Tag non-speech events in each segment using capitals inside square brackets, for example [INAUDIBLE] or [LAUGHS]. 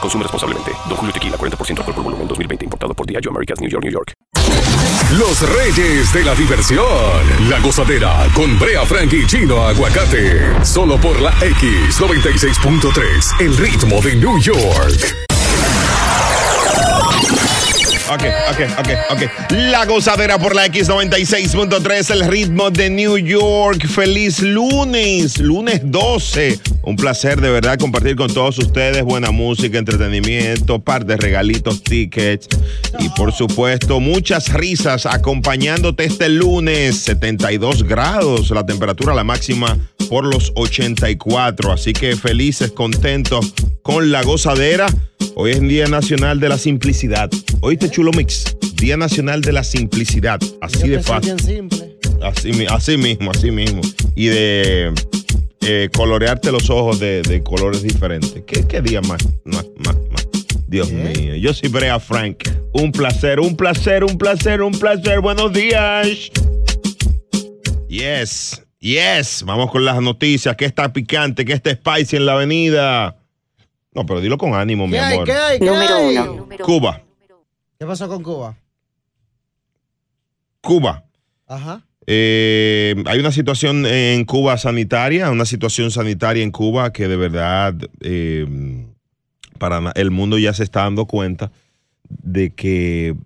Consume responsablemente. Don Julio Tequila, 40% alcohol por volumen, 2020. Importado por Diageo Americas, New York, New York. Los reyes de la diversión. La gozadera con Brea Frank y Chino Aguacate. Solo por la X96.3. El ritmo de New York. Ok, ok, ok, ok. La gozadera por la X96.3, el ritmo de New York. Feliz lunes, lunes 12. Un placer de verdad compartir con todos ustedes buena música, entretenimiento, par de regalitos, tickets y por supuesto muchas risas acompañándote este lunes. 72 grados, la temperatura la máxima por los 84. Así que felices, contentos con la gozadera. Hoy es Día Nacional de la Simplicidad. Oíste, Chulo Mix. Día Nacional de la Simplicidad. Así de fácil. Así, así mismo, así mismo. Y de eh, colorearte los ojos de, de colores diferentes. ¿Qué, qué día más, más, más, más? Dios mío. Yo soy Brea Frank. Un placer, un placer, un placer, un placer. Buenos días. Yes, yes. Vamos con las noticias. ¿Qué está picante? ¿Qué está spicy en la avenida? No, pero dilo con ánimo, mi ¿Qué hay? amor. ¿Qué hay? ¿Qué Número hay? uno. Cuba, ¿Qué pasó con Cuba? Cuba. Ajá. Eh, hay una situación en Cuba sanitaria, una situación sanitaria en Cuba que de verdad eh, para el mundo ya se está dando cuenta de que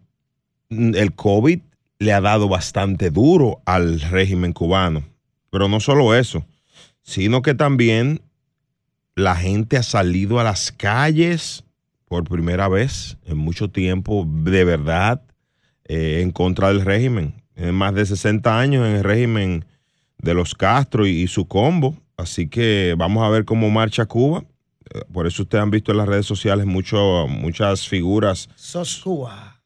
el COVID le ha dado bastante duro al régimen cubano. Pero no solo eso, sino que también la gente ha salido a las calles por primera vez en mucho tiempo, de verdad, eh, en contra del régimen. En más de 60 años en el régimen de los Castro y, y su combo. Así que vamos a ver cómo marcha Cuba. Eh, Por eso ustedes han visto en las redes sociales mucho, muchas figuras. Sos Cuba.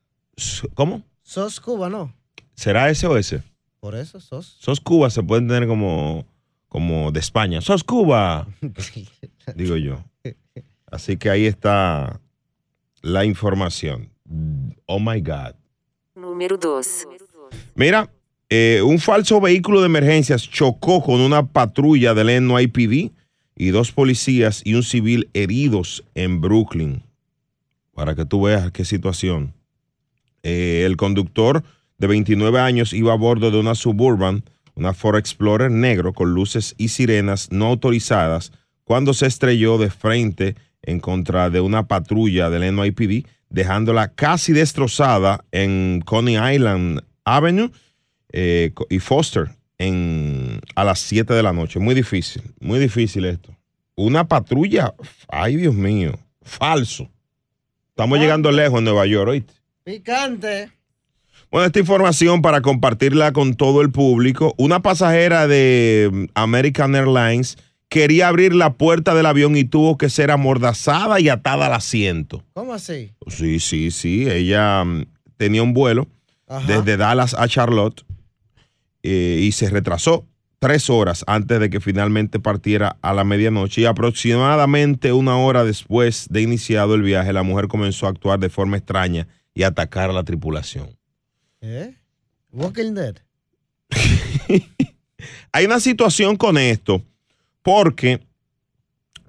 ¿Cómo? Sos Cuba, ¿no? ¿Será ese o ese? Por eso sos. Sos Cuba se pueden tener como, como de España. Sos Cuba, [LAUGHS] digo yo. Así que ahí está la información. Oh my God. Número 2. Mira, eh, un falso vehículo de emergencias chocó con una patrulla del NYPD y dos policías y un civil heridos en Brooklyn. Para que tú veas qué situación. Eh, el conductor de 29 años iba a bordo de una Suburban, una Ford Explorer negro con luces y sirenas no autorizadas, cuando se estrelló de frente en contra de una patrulla del NYPD, dejándola casi destrozada en Coney Island Avenue eh, y Foster en, a las 7 de la noche. Muy difícil, muy difícil esto. Una patrulla, ay Dios mío, falso. Estamos llegando lejos en Nueva York, ¿oíste? Picante. Bueno, esta información para compartirla con todo el público. Una pasajera de mm, American Airlines quería abrir la puerta del avión y tuvo que ser amordazada y atada al asiento. ¿Cómo así? Sí, sí, sí. Ella mm, tenía un vuelo Ajá. desde Dallas a Charlotte eh, y se retrasó tres horas antes de que finalmente partiera a la medianoche y aproximadamente una hora después de iniciado el viaje la mujer comenzó a actuar de forma extraña y a atacar a la tripulación. ¿Eh? Walking Dead. [LAUGHS] Hay una situación con esto porque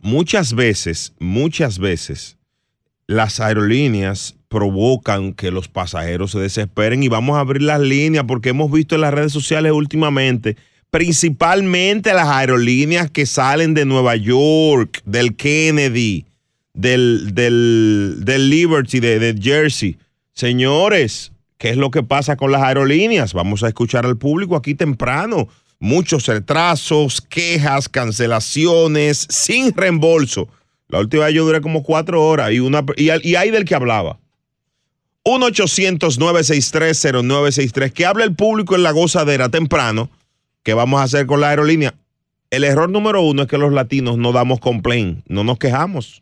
muchas veces, muchas veces las aerolíneas provocan que los pasajeros se desesperen y vamos a abrir las líneas porque hemos visto en las redes sociales últimamente, principalmente las aerolíneas que salen de Nueva York, del Kennedy, del, del, del Liberty, de, de Jersey. Señores, qué es lo que pasa con las aerolíneas. Vamos a escuchar al público aquí temprano. Muchos retrasos, quejas, cancelaciones, sin reembolso. La última yo duré como cuatro horas y, una, y hay del que hablaba. 1-800-963-0963. Que hable el público en la gozadera temprano. ¿Qué vamos a hacer con la aerolínea? El error número uno es que los latinos no damos complaint, no nos quejamos.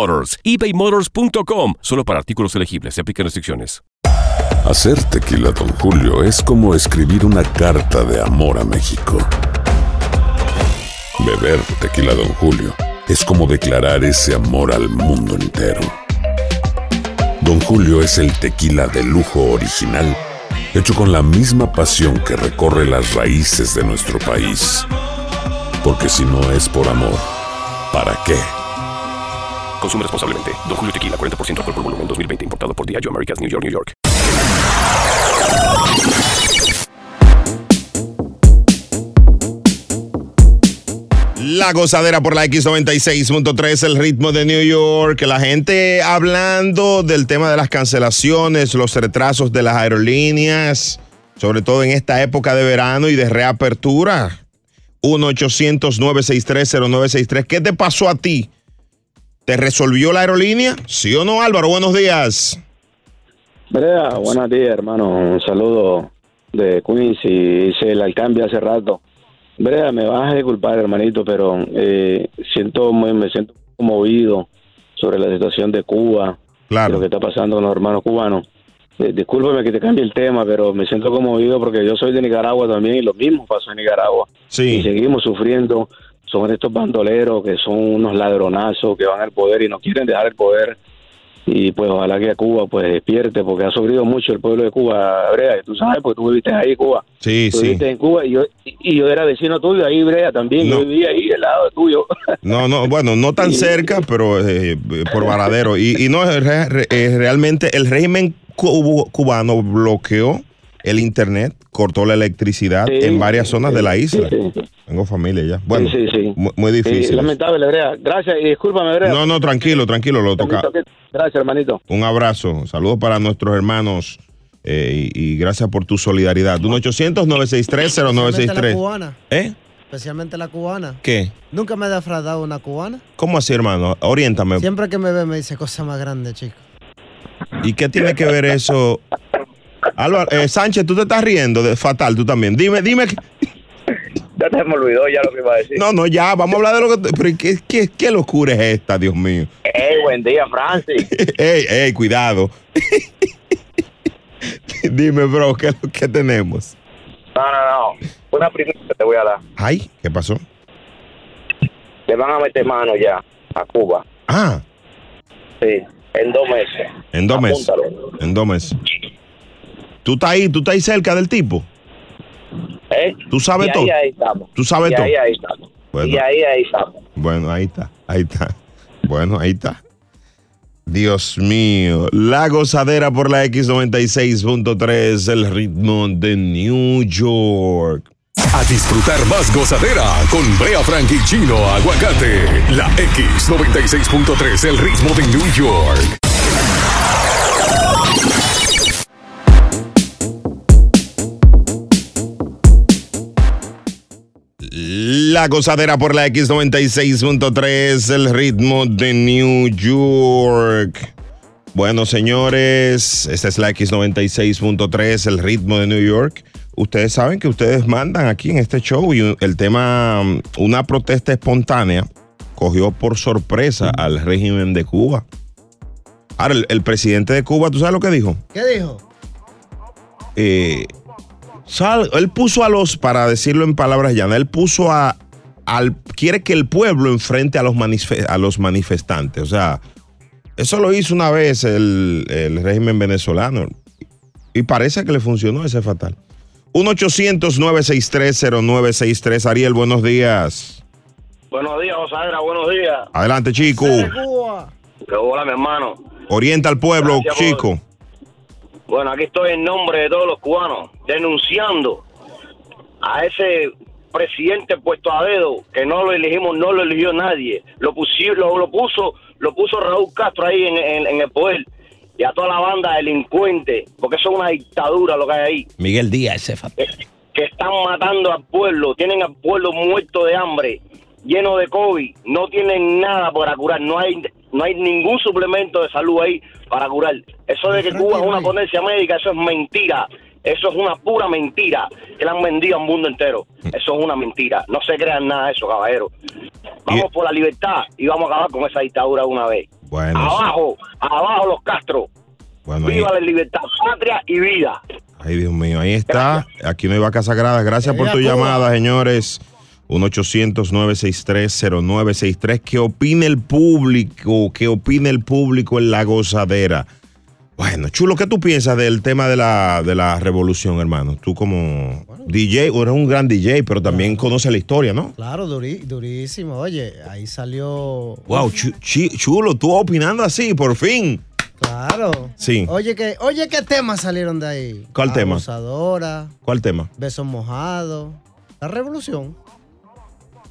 ebaymotors.com. Solo para artículos elegibles. Se aplican restricciones. Hacer tequila, Don Julio, es como escribir una carta de amor a México. Beber tequila, Don Julio, es como declarar ese amor al mundo entero. Don Julio es el tequila de lujo original, hecho con la misma pasión que recorre las raíces de nuestro país. Porque si no es por amor, ¿para qué? Consume responsablemente. Don Julio Tequila, 40% alcohol por volumen, 2020. Importado por Diageo Americas, New York, New York. La gozadera por la X96.3, el ritmo de New York. La gente hablando del tema de las cancelaciones, los retrasos de las aerolíneas, sobre todo en esta época de verano y de reapertura. 1-800-963-0963. ¿Qué te pasó a ti? ¿Te resolvió la aerolínea? ¿Sí o no, Álvaro? Buenos días. Brea, buenos días, hermano. Un saludo de Queens y hice el cambio hace rato. Brea, me vas a disculpar, hermanito, pero eh, siento muy, me siento conmovido sobre la situación de Cuba, Claro. lo que está pasando con los hermanos cubanos. Eh, que te cambie el tema, pero me siento conmovido porque yo soy de Nicaragua también y lo mismo pasó en Nicaragua. Y seguimos sufriendo. Son estos bandoleros que son unos ladronazos que van al poder y no quieren dejar el poder. Y pues ojalá que Cuba pues despierte porque ha sufrido mucho el pueblo de Cuba, Brea. Tú sabes, porque tú viviste ahí, Cuba. sí, Tú sí. viviste en Cuba y yo, y yo era vecino tuyo ahí, Brea, también. No. Yo vivía ahí al lado tuyo. [LAUGHS] No, no, bueno, no tan cerca, pero eh, por Varadero. Y, y no, es re- re- realmente el régimen cubano bloqueó el internet, cortó la electricidad Sí, en varias zonas de la isla. sí, sí. Tengo familia ya. Bueno, sí, sí. mu- muy difícil. lamentable, Brea. Gracias y discúlpame, Brea. No, no, tranquilo, tranquilo, lo toca. Gracias, hermanito. Un abrazo, saludos para nuestros hermanos eh, y, y gracias por tu solidaridad. 1 Especialmente la 800-963-0963. cubana. ¿Eh? Especialmente la cubana. ¿Qué? Nunca me ha defraudado una cubana. ¿Cómo así, hermano? Oriéntame. Siempre que me ve me dice cosa más grande, chico. ¿Y qué tiene que ver eso? Álvaro, eh, Sánchez, tú te estás riendo de fatal, tú también. Dime, dime. Ya se me olvidó ya lo que iba a decir. No, no, ya, vamos a hablar de lo que. Pero ¿qué, qué, qué locura es esta, Dios mío? Hey, buen día, Francis. [LAUGHS] Ey, ey, cuidado. [LAUGHS] Dime, bro, ¿qué, qué tenemos? No, no, no. Una primera que te voy a dar. Ay, ¿qué pasó? Le van a meter mano ya a Cuba. Ah, Sí, en dos meses. en dos meses. Apúntalo. En dos meses. ¿Tú estás ahí, tú estás ahí cerca del tipo? ¿Eh? Tú sabes y ahí, todo. ahí estamos. Tú sabes y todo. Ahí, ahí estamos. Bueno. Y ahí, ahí estamos. Bueno, ahí está, ahí está. Bueno, ahí está. Dios mío, la gozadera por la X96.3, el ritmo de New York. A disfrutar más gozadera con Brea Frank y Chino Aguacate. La X96.3, el ritmo de New York. La gozadera por la X96.3, el ritmo de New York. Bueno, señores, esta es la X96.3, el ritmo de New York. Ustedes saben que ustedes mandan aquí en este show y el tema, um, una protesta espontánea, cogió por sorpresa al régimen de Cuba. Ahora, el, el presidente de Cuba, ¿tú sabes lo que dijo? ¿Qué dijo? eh, sal- él puso a los, para decirlo en palabras llanas, él puso a, al, quiere que el pueblo enfrente a los, a los manifestantes. O sea, eso lo hizo una vez el, el régimen venezolano. Y parece que le funcionó ese fatal. 1-800-963-0963. Ariel, buenos días. Buenos días, Osadera, buenos días. Adelante, chico. Hola, mi hermano. Orienta al pueblo, Gracias chico. Bueno, aquí estoy en nombre de todos los cubanos denunciando a ese presidente puesto a dedo que no lo elegimos, no lo eligió nadie. Lo, pusi- lo, lo puso lo puso Raúl Castro ahí en, en- en el poder y a toda la banda delincuente, porque eso es una dictadura lo que hay ahí. Miguel Díaz, ese que, que están matando al pueblo, tienen al pueblo muerto de hambre, lleno de COVID, no tienen nada para curar, no hay no hay ningún suplemento de salud ahí para curar. Eso de que Cuba es una potencia médica, eso es mentira. Eso es una pura mentira que le han vendido al mundo entero. Eso es una mentira. No se crean nada de eso, caballero. Vamos por la libertad y vamos a acabar con esa dictadura de una vez. Bueno, Abajo, abajo los Castro. bueno ahí, Viva la libertad, patria y vida. ay, Dios mío, ahí está. Aquí no hay vacas sagradas. Gracias por tu Cuba. llamada, señores. 1-800-963-0963. ¿Qué opina el público? ¿Qué opina el público en la gozadera? Bueno, Chulo, ¿qué tú piensas del tema de la, de la revolución, hermano? Tú como DJ, eres un gran DJ, pero también conoces la historia, ¿no? Claro, duri- durísimo. Oye, ahí salió. Wow, chulo, tú opinando así, por fin. Claro. Sí. Oye, ¿qué, oye, ¿qué temas salieron de ahí? ¿Cuál tema? Abusadora, ¿Cuál tema? besos mojados. La revolución.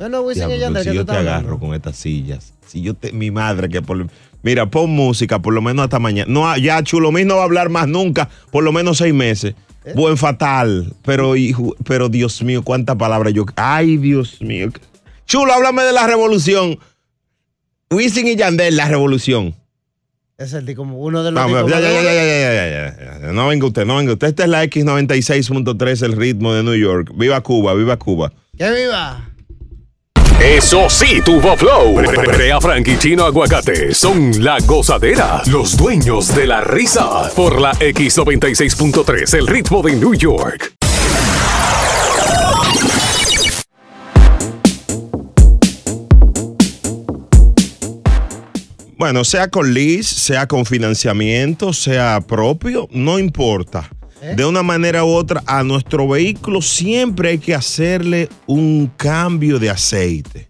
Bueno, Wisin Diablo, y Yandel, si ¿qué yo te agarro con estas sillas. Si yo te, mi madre que por mira, pon música por lo menos hasta mañana. No, ya Chulo Mix no va a hablar más nunca, por lo menos seis meses. ¿Eh? Buen fatal, pero hijo, pero Dios mío, cuántas palabras yo. Ay, Dios mío. Chulo, háblame de la revolución. Wisin y Yandel, la revolución. Es el como uno de los ya, ya, ya, ya, ya, ya, ya, ya, ya. No venga usted, no venga usted. Esta es la X96.3, el ritmo de New York. Viva Cuba, viva Cuba. ¡Que viva! Eso sí, tuvo flow. Brea Frank y Chino Aguacate son la gozadera, los dueños de la risa. Por la X96.3, el ritmo de New York. Bueno, sea con lease, sea con financiamiento, sea propio, no importa. De una manera u otra, a nuestro vehículo siempre hay que hacerle un cambio de aceite.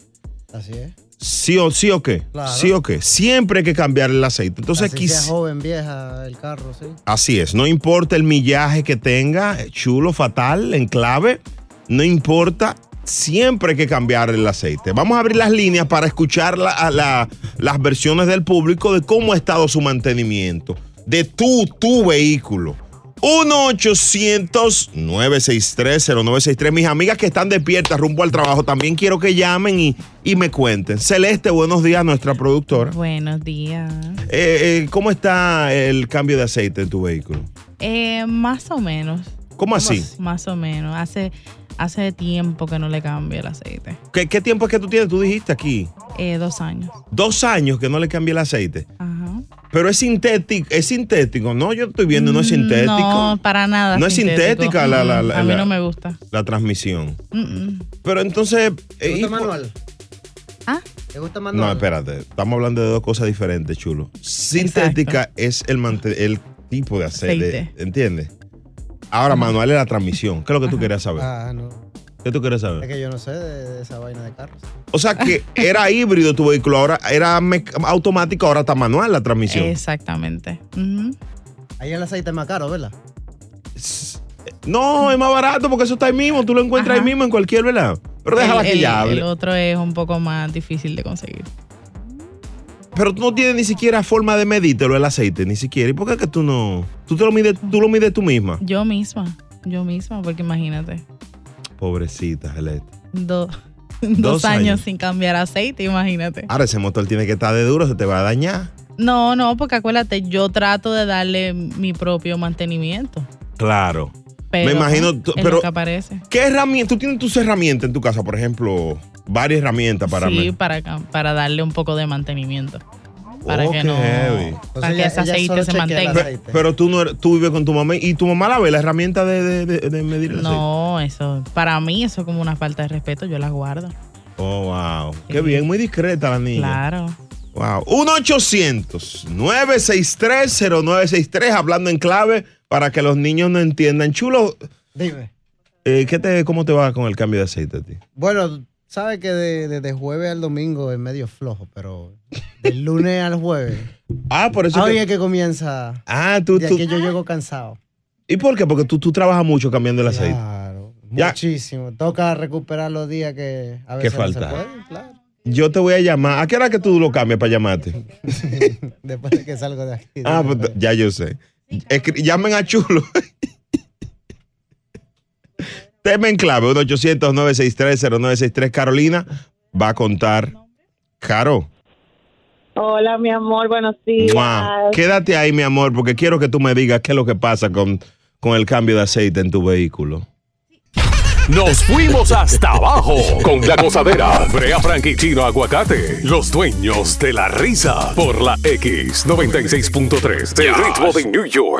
Así es. ¿Sí o, sí o qué? Claro. ¿Sí o qué? Siempre hay que cambiar el aceite. Entonces, Así aquí sea joven, vieja, el carro, sí. Así es, no importa el millaje que tenga, eh, chulo, fatal, en clave, no importa, siempre hay que cambiar el aceite. Vamos a abrir las líneas para escuchar la- a la- las versiones del público de cómo ha estado su mantenimiento de tu, tu vehículo. 1-800-963-0963. Mis amigas que están despiertas rumbo al trabajo, también quiero que llamen y, y me cuenten. Celeste, buenos días, nuestra productora. Buenos días. Eh, eh, ¿Cómo está el cambio de aceite en tu vehículo? Eh, más o menos. ¿Cómo así? Más o menos. Hace, hace tiempo que no le cambio el aceite. ¿Qué, qué tiempo es que tú tienes? Tú dijiste aquí. Eh, dos años. Dos años que no le cambié el aceite. Ajá. Pero es sintético, es sintético. No, yo estoy viendo, no es sintético. No, para nada. No es sintética la- la- Mm, la- A mí no me gusta. La transmisión. Mm, mm. Pero entonces. ¿Te eh, gusta y- manual? ¿Ah? ¿Te gusta manual? No, espérate. Estamos hablando de dos cosas diferentes, chulo. Sintética es el, el tipo de aceite. Aceite. ¿Entiendes? Ahora, manual es la transmisión. ¿Qué es lo que tú querías saber? Ah, no. ¿Qué tú quieres Es saber? que yo no sé de, de esa vaina de carros. O sea que [LAUGHS] era híbrido tu vehículo, ahora era automático, ahora está manual la transmisión. Exactamente. Ujú. Ahí el aceite es más caro, ¿verdad? No, es más barato porque eso está ahí mismo, tú lo encuentras Ajá. ahí mismo en cualquier, ¿verdad? Pero déjala el, que el- ella hable. el otro es un poco más difícil de conseguir. Pero tú no tienes ni siquiera forma de medírtelo el aceite, ni siquiera. ¿Y por qué es que tú no? Tú te lo mides, tú lo mides tú misma. Yo misma. Yo misma, porque imagínate. Pobrecita, Celeste. do- [LAUGHS] Dos dos, años. años sin cambiar aceite, imagínate. Ahora ese motor tiene que estar de duro, se te va a dañar. No, no, porque acuérdate, yo trato de darle mi propio mantenimiento. Claro. Pero, Me imagino, tú- pero que aparece. ¿qué herramienta? Tú tienes tus herramientas en tu casa, por ejemplo, varias herramientas para sí, mí. para, para darle un poco de mantenimiento. Para Oh, que qué no. heavy. Para que ese ella aceite solo se chequea el mantenga. aceite. Pero tú no eres- tú vives con tu mamá y tu mamá la ve la herramienta de, de- de- de medir el aceite. No, eso. Para mí, eso es como una falta de respeto. Yo las guardo. Oh, wow. Qué Sí. bien, muy discreta la niña. Claro. Wow. 1-800-963-0963, hablando en clave. para que los niños no entiendan. Chulo, Dime. eh, ¿qué te, ¿cómo te va con el cambio de aceite a ti? Bueno, sabes que de, de- de jueves al domingo es medio flojo, pero del lunes al jueves. [LAUGHS] Ah, por eso Hoy que- es que comienza. Ah, tú, de tú- aquí yo llego cansado. ¿Y por qué? Porque tú, tú trabajas mucho cambiando el aceite. Claro, Ya. muchísimo. Toca recuperar los días que a Que veces no se falta. pueden, claro. Yo te voy a llamar. ¿A qué hora que tú lo cambias para llamarte? [LAUGHS] Después de que salgo de aquí. Ah, pues ya yo sé. Escri- llamen a Chulo. [LAUGHS] Tema en clave, 1-800-963-0963. Carolina va a contar. Caro, Hola, mi amor, buenos días. ¡mua! quédate ahí, mi amor, porque quiero que tú me digas qué es lo que pasa con, con el cambio de aceite en tu vehículo. Nos fuimos hasta abajo con la gozadera. Brea Frank y Chino Aguacate, los dueños de la risa. Por la X96.3 del ritmo de New York.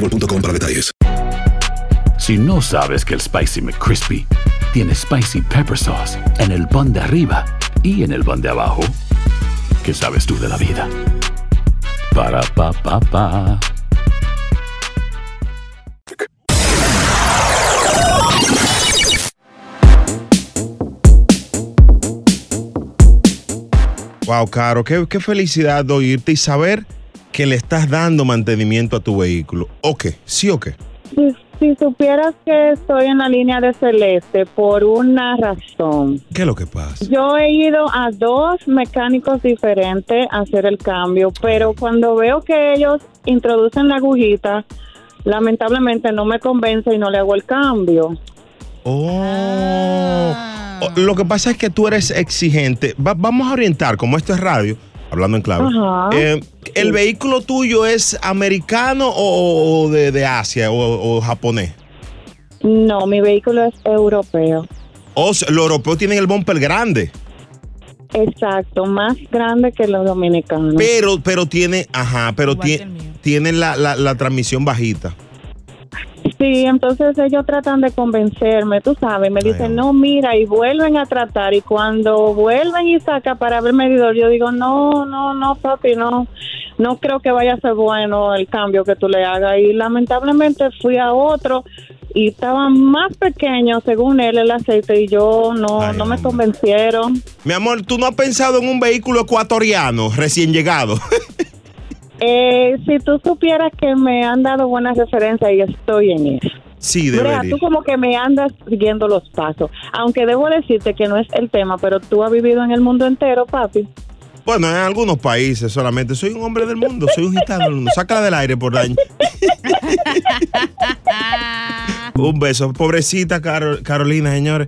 boostmobile.com para detalles. Si no sabes que el Spicy McCrispy tiene Spicy Pepper Sauce en el pan de arriba y en el pan de abajo, ¿qué sabes tú de la vida? Para, pa, pa, pa. Wow, Caro, qué, qué felicidad de oírte y saber que le estás dando mantenimiento a tu vehículo. ¿O qué? ¿Sí o qué? Si, si supieras que estoy en la línea de Celeste por una razón. ¿Qué es lo que pasa? Yo he ido a dos mecánicos diferentes a hacer el cambio, pero cuando veo que ellos introducen la agujita, lamentablemente no me convence y no le hago el cambio. Oh. Oh, Lo que pasa es que tú eres exigente. Va- vamos a orientar, como esto es radio, hablando en clave. Ajá. Eh, ¿El vehículo tuyo es americano o, o de, de Asia o, o japonés? No, mi vehículo es europeo. O sea, los europeos tienen el bumper grande, Exacto, más grande que los dominicanos. pero, pero tiene, ajá, pero tiene, tienen la, la- la transmisión bajita. Sí, entonces ellos tratan de convencerme, tú sabes, me dicen, no, mira, y vuelven a tratar, y cuando vuelven y saca para ver el medidor, yo digo, no, no, no, papi, no, no creo que vaya a ser bueno el cambio que tú le hagas, y lamentablemente fui a otro, y estaba más pequeño, según él, el aceite, y yo no, no me convencieron. Mi amor, ¿tú no has pensado en un vehículo ecuatoriano recién llegado? [LAUGHS] Eh, si tú supieras que me han dado buenas referencias y estoy en eso. Sí, Brea, tú como que me andas siguiendo los pasos. Aunque debo decirte que no es el tema, pero tú has vivido en el mundo entero, papi. Bueno, en algunos países solamente. Soy un hombre del mundo, soy un gitano del mundo. Sácala del aire por daño. [LAUGHS] un beso. Pobrecita Caro- Carolina, señores.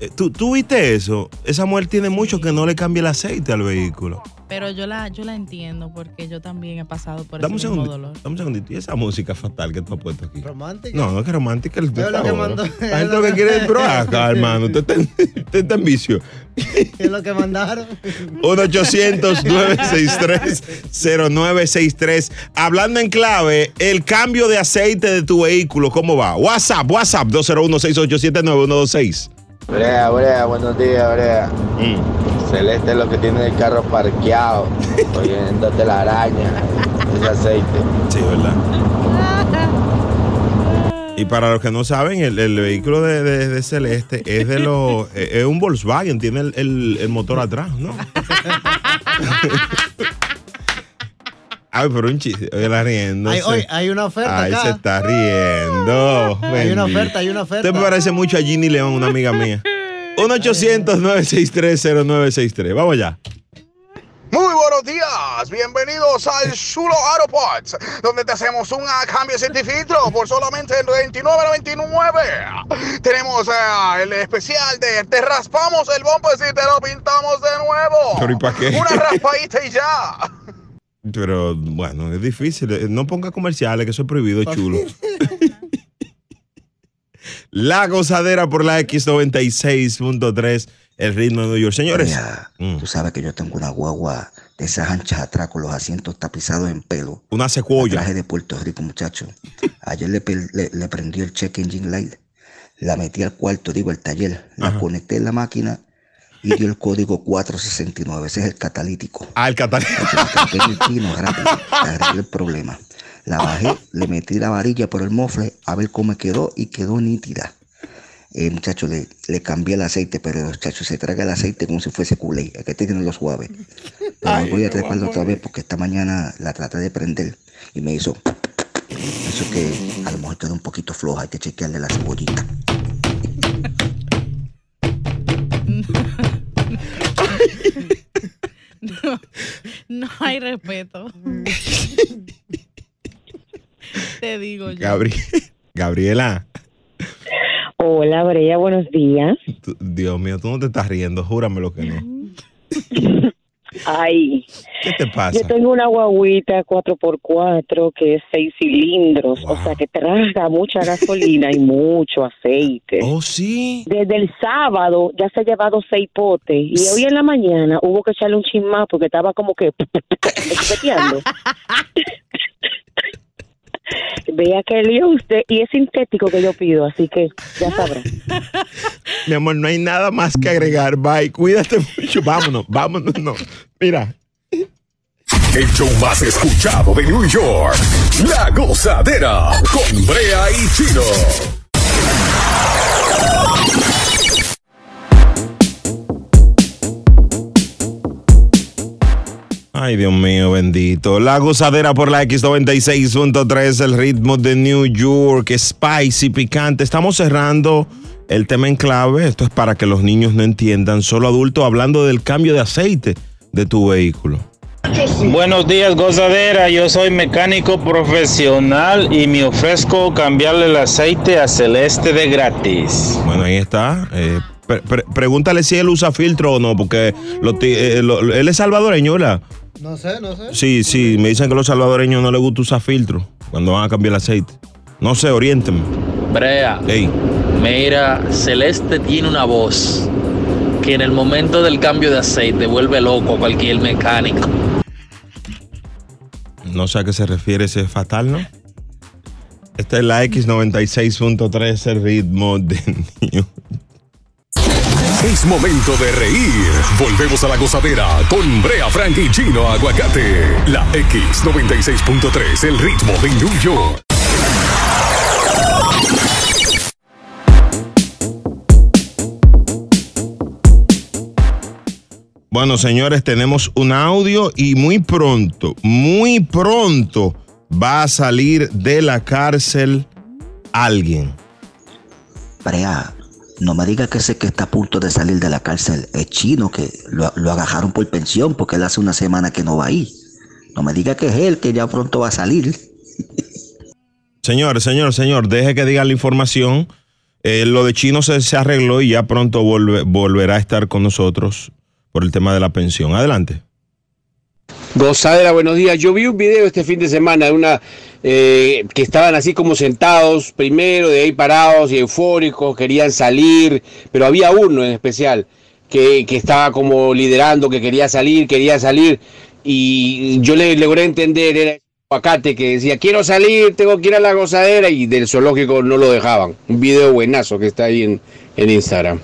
Eh, ¿tú, ¿tú viste eso? Esa mujer tiene mucho que no le cambie el aceite al vehículo. Pero yo la, yo la entiendo porque yo también he pasado por Dame ese mismo dolor. Dame un segundito. ¿Y esa música fatal que tú has puesto aquí? Romántica. No, no es que romántica. El Es lo que mandó- La gente lo que quiere es acá, hermano. Usted está, en- usted está en vicio. [LAUGHS] Es lo que mandaron. 1-800-963-0963. Hablando en clave, el cambio de aceite de tu vehículo, ¿cómo va? WhatsApp, WhatsApp, 201-687-9126. Brea, Brea, buenos días, Brea. Celeste es lo que tiene el carro parqueado, oyéndote [LAUGHS] la araña, ese aceite. Sí, ¿verdad? Y para los que no saben, el, el vehículo de, de- de Celeste es de los. es un Volkswagen, tiene el, el- el motor atrás, ¿no? [LAUGHS] Ay, pero un chiste. Oye, la riendo. Hay, oye, hay una oferta Ay, acá. se está riendo. Hay una oferta, hay una oferta. Usted me parece mucho a Ginny León, una amiga mía. [LAUGHS] 1-800-963-0963. Vamos allá. Muy buenos días, bienvenidos al Chulo Auto Parts, donde te hacemos un ah, cambio sin filtro por solamente el 29.99. Tenemos ah, el especial de te raspamos el bumper y te lo pintamos de nuevo. Pero ¿y para qué? Una raspadita y ya. Pero bueno, es difícil. Eh, No ponga comerciales, que eso es prohibido, chulo. [LAUGHS] La gozadera por la X96.3, el ritmo de New York. Señores, mm, Tú sabes que yo tengo una guagua de esas anchas atrás con los asientos tapizados en pelo. una secuoya. Traje de Puerto Rico, muchacho. Ayer le, le, le prendí el check engine light. La metí al cuarto, digo, al taller. La Ajá. conecté en la máquina y dio el código 469. Ese es el catalítico. Ah, el catalítico. el pino rápido. Arreglé el problema. La bajé, le metí la varilla por el mofle a ver cómo quedó y quedó nítida. Eh, muchacho, le, le cambié el aceite, pero muchacho, se traga el aceite como si fuese culé. Es que este tiene lo suave. Pero voy a treparlo otra vez porque esta mañana la traté de prender y me hizo. Eso que a lo mejor quedó un poquito floja. Hay que chequearle la cebollita. No, no hay respeto. Te digo yo. Gabri- Gabriela, Hola, Brea, buenos días. Dios mío, tú no te estás riendo, júrame lo que no. [LAUGHS] Ay, ¿Qué te pasa? yo tengo una guaguita 4x4 que es seis cilindros, o sea que traga mucha gasolina y mucho aceite. Oh, sí. Desde el sábado ya se ha llevado seis potes y hoy en la mañana hubo que echarle un chin más porque estaba como que espeteando. [LAUGHS] Vea que lío usted y es sintético que yo pido, así que ya sabrá. [LAUGHS] Mi amor, no hay nada más que agregar. Bye, cuídate mucho. Vámonos, vámonos. No. Mira, El show más escuchado de New York. La gozadera con Brea y Chino. Ay, Dios mío, bendito. La gozadera por la X96.3, el ritmo de New York, spicy, picante. Estamos cerrando el tema en clave. Esto es para que los niños no entiendan. Solo adultos hablando del cambio de aceite de tu vehículo. Buenos días, gozadera. Yo soy mecánico profesional y me ofrezco cambiarle el aceite a Celeste de gratis. Bueno, ahí está. Eh, pre- pre- pregúntale si él usa filtro o no, porque lo eh, lo- él es salvadoreño, ¿verdad? No sé, no sé. Sí, sí, me dicen que a los salvadoreños no les gusta usar filtro cuando van a cambiar el aceite. No sé, oriéntenme. Brea, Ey, mira, Celeste tiene una voz que en el momento del cambio de aceite vuelve loco a cualquier mecánico. no sé a qué se refiere ese fatal, ¿no? Esta es la X96.3, el ritmo de niño. Es momento de reír. Volvemos a la gozadera con Brea Frank y Chino Aguacate. La X96.3, el ritmo de New York. Bueno, señores, tenemos un audio y muy pronto, muy pronto va a salir de la cárcel alguien. Brea, no me diga que ese que está a punto de salir de la cárcel es chino, que lo, lo agajaron por pensión porque él hace una semana que no va ahí. No me diga que es él, que ya pronto va a salir. [LAUGHS] Señor, señor, señor, deje que diga la información. Eh, lo de Chino se, se arregló y ya pronto volve- volverá a estar con nosotros por el tema de la pensión. Adelante. Gozadera, buenos días. Yo vi un video este fin de semana de una eh, que estaban así como sentados primero, de ahí parados y eufóricos, querían salir, pero había uno en especial que, que estaba como liderando, que quería salir, quería salir, y yo le logré entender, era el aguacate que decía, quiero salir, tengo que ir a la gozadera, y del zoológico no lo dejaban. Un video buenazo que está ahí en, en Instagram.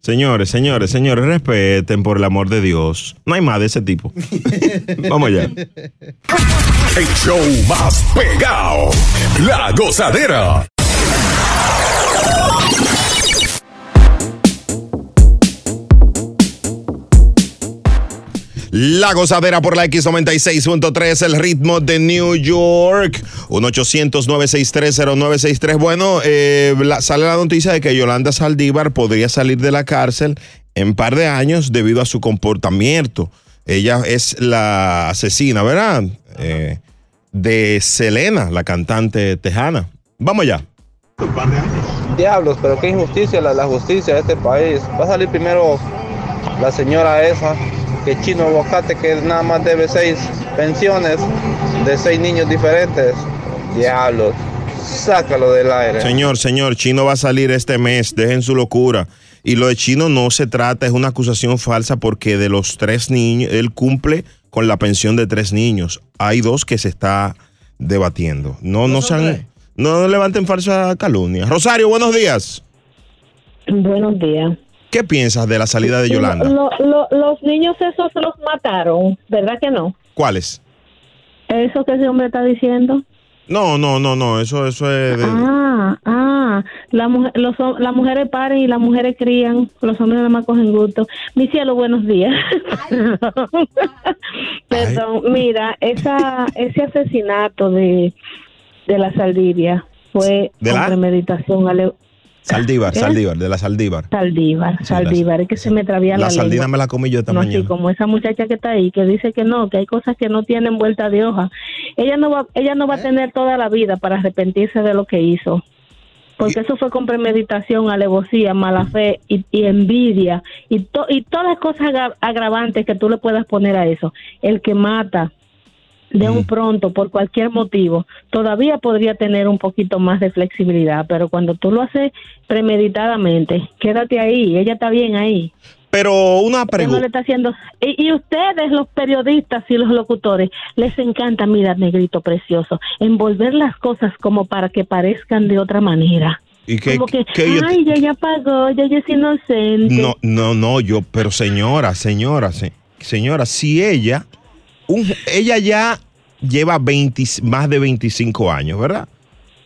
Señores, señores, señores, respeten por el amor de Dios. No hay más de ese tipo. [LAUGHS] Vamos allá. El show más pegado. La gozadera. La gozadera por la X96.3, el ritmo de New York. 1-800-963-0963. Bueno, eh, la- sale la noticia de que Yolanda Saldívar podría salir de la cárcel en par de años debido a su comportamiento. Ella es la asesina, ¿verdad? Eh, de Selena, la cantante tejana. Vamos allá. Diablos, pero qué injusticia la, la justicia de este país. Va a salir primero la señora esa, que chino aguacate, que nada más debe seis pensiones de seis niños diferentes. Diablos, sácalo del aire. Señor, señor, Chino va a salir este mes, dejen su locura. Y lo de Chino no se trata, es una acusación falsa porque de los tres niños, él cumple con la pensión de tres niños. Hay dos que se está debatiendo. No, no sean, no levanten falsa calumnia. Rosario, buenos días. Buenos días. ¿Qué piensas de la salida de Yolanda? Lo- lo- los niños esos los mataron, ¿verdad que no? ¿Cuáles? Eso que ese hombre está diciendo. No, no, no, no, eso, eso es de- Ah, ah, la mujer, los, las mujeres paren y las mujeres crían, los hombres nada más cogen gusto. Mi cielo, buenos días. [LAUGHS] Perdón, mira, esa, ese asesinato de, de la Saldivia fue ¿De con la? premeditación. Ale, Saldívar. Saldívar, de la Saldívar. Saldívar, Saldívar, es que se me trabía la, La lengua. me la comí yo esta No, mañana. así como esa muchacha que está ahí, que dice que no, que hay cosas que no tienen vuelta de hoja. Ella no va, ella no va a tener toda la vida para arrepentirse de lo que hizo. Porque eso fue con premeditación, alevosía, mala fe y, y envidia y, to- y todas las cosas agra- agravantes que tú le puedas poner a eso. El que mata de un pronto por cualquier motivo, todavía podría tener un poquito más de flexibilidad, pero cuando tú lo haces premeditadamente, quédate ahí, ella está bien ahí. Pero una no pregunta. le está haciendo. Y, y ustedes, los periodistas y los locutores, les encanta, mira, negrito precioso, envolver las cosas como para que parezcan de otra manera. ¿Y qué, como que, yo- ay, ya ella pagó, ya ella es inocente. No, no, no, yo, pero señora, señora, se- señora, si ella, un- ella ya lleva 20 más de 25 años, ¿verdad?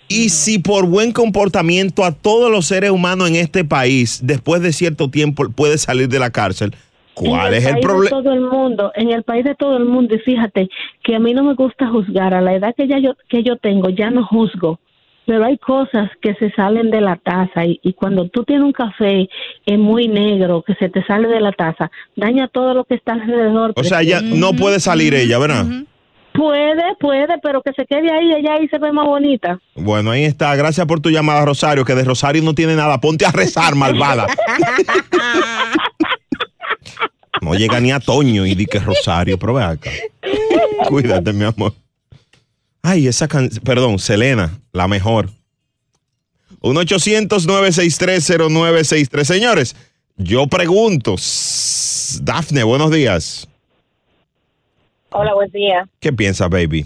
Y si por buen comportamiento a todos los seres humanos en este país, después de cierto tiempo, puede salir de la cárcel, ¿cuál En es el país de problema? todo el mundo, en el país de todo el mundo, y fíjate que a mí no me gusta juzgar, a la edad que ya yo, que yo tengo, ya no juzgo, pero hay cosas que se salen de la taza y, y cuando tú tienes un café eh, muy negro que se te sale de la taza, daña todo lo que está alrededor. O sea, ya no puede salir ella, ¿verdad? Puede, puede, pero que se quede ahí, ella ahí se ve más bonita. Bueno, ahí está. Gracias por tu llamada, Rosario, que de Rosario no tiene nada. Ponte a rezar, malvada. [LAUGHS] No llega ni a Toño y di que es Rosario, pero ve acá. Cuídate, mi amor. Ay, esa canción, perdón, Selena, la mejor. 1-800-963-0963. Señores, yo pregunto, Dafne, buenos días. Hola, buen día. ¿Qué piensas, baby?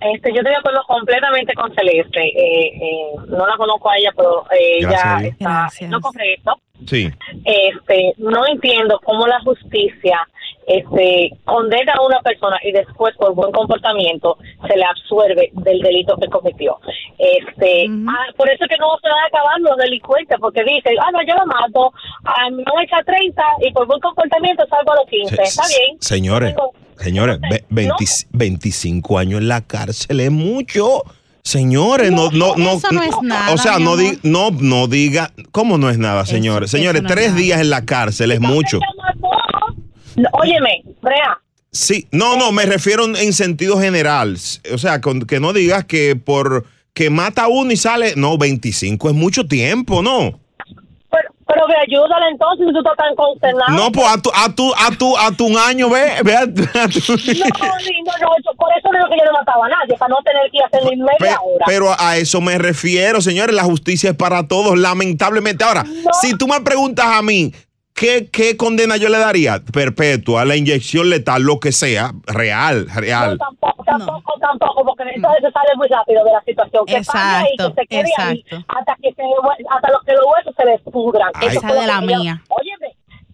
Este, yo estoy de acuerdo completamente con Celeste. Eh, eh, no la conozco a ella, pero eh, ella está en lo correcto. Sí. Este, no entiendo cómo la justicia este, condena a una persona y después por buen comportamiento se le absuelve del delito que cometió. Este, ah, por eso es que no se van a acabar los delincuentes, porque dicen, ah, no, yo lo mato, ah, no echa 30 y por buen comportamiento salgo a los 15. Se- Está bien. Señores, señores, ve- 20 25 años en la cárcel es mucho. Señores, no, no, no. eso no es nada, O sea, no, di- no, no diga, ¿cómo no es nada, señores? Señores, no es tres nada. días en la cárcel es mucho. No, óyeme, Brea, Sí, no, no, me refiero en sentido general. O sea, con- que no digas que por que mata a uno y sale. No, 25 es mucho tiempo, ¿no? Pero, pero ve, ayúdale entonces si tú estás tan consternado. No, pues a tu, a tu, a tu, a tu un año, ve, ve a, a tu- No, lindo, no, yo- por eso digo que yo no mataba a nadie, para no tener que ir a hacer ni media Pe- hora. Pero a eso me refiero, señores. La justicia es para todos, lamentablemente. Ahora, si tú me preguntas a mí, ¿qué, qué condena yo le daría? Perpetua, la inyección letal, lo que sea, real, real. Tampoco, tampoco, tampoco, porque entonces se sale muy rápido de la situación. Que pase ahí, Exacto, que se quede ahí, exacto. hasta que, se, hasta los que los huesos se despudran. Ay. Eso Esa de la mía.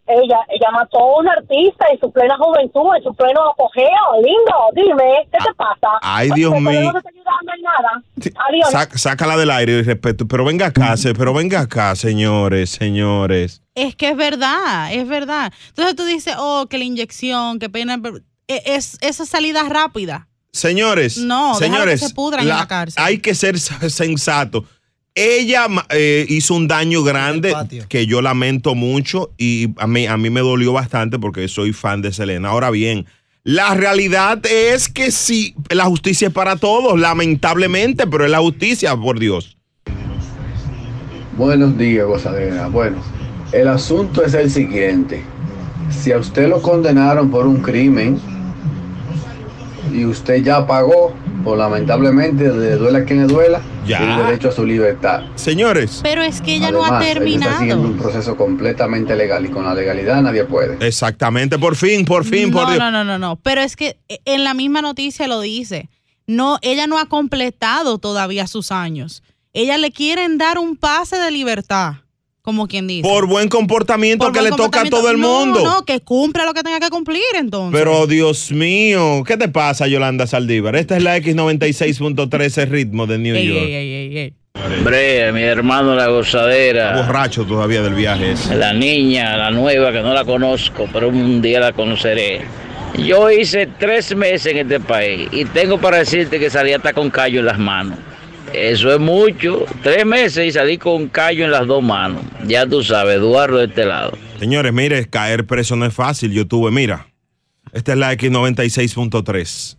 Ella, ella mató a un artista en su plena juventud, en su pleno apogeo. Lindo, dime, ¿qué te pasa? Ay, Oye, Dios pero mío. No te está ayudando en nada. Adiós. Sac- sácala del aire respeto. Pero venga acá, pero venga acá, señores, señores. Es que es verdad, es verdad. Entonces tú dices, oh, que la inyección, que pena. pero- e- Es esa salida rápida. Señores, No, déjalo que señores, se pudran en la cárcel. hay que ser sensato. Ella eh, hizo un daño grande que yo lamento mucho y a mí, a mí me dolió bastante porque soy fan de Selena. Ahora bien, la realidad es que sí, la justicia es para todos, lamentablemente, pero es la justicia, por Dios. Buenos días, gozadera. Bueno, el asunto es el siguiente. Si a usted lo condenaron por un crimen y usted ya pagó, pues lamentablemente le duela a quien le duela, Ya. tiene derecho a su libertad. Señores. Pero es que ella no ha ella está siguiendo terminado. un proceso completamente legal y con la legalidad nadie puede. Exactamente, por fin, por fin, por no, Dios. no, no, no, no. Pero es que eh, en la misma noticia lo dice. No, ella no ha completado todavía sus años. Ella le quieren dar un pase de libertad, como quien dice. Por buen comportamiento Por que buen le toca a todo el No, mundo. No, que cumpla lo que tenga que cumplir entonces. Pero Dios mío, ¿qué te pasa, Yolanda Saldívar? Esta es la X96.3, el ritmo de New Ey, York. ey, ey, ey, ey. Brea, mi hermano la gozadera. Borracho todavía del viaje ese. La niña, la nueva, que no la conozco, pero un día la conoceré. Yo hice tres meses en este país y tengo para decirte que salí hasta con callo en las manos. Eso es mucho. Tres meses y salí con callo en las dos manos. Ya tú sabes, Eduardo de este lado. Señores, mire, caer preso no es fácil. Yo tuve, mira, esta es la X96.3.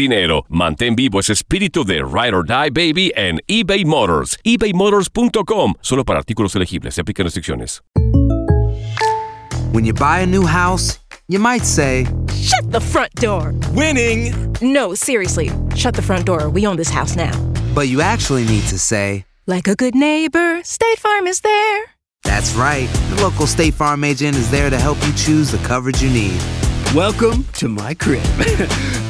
dinero? Mantén vivo ese espíritu de Ride or Die Baby en eBay Motors. ebaymotors.com. Solo para artículos elegibles. Se aplican restricciones. When you buy a new house, you might say, Shut the front door. Winning. No, seriously. Shut the front door. We own this house now. but you actually need to say, Like a good neighbor, State Farm is there. That's right. The local State Farm agent is there to help you choose the coverage you need. Welcome to my crib. [LAUGHS]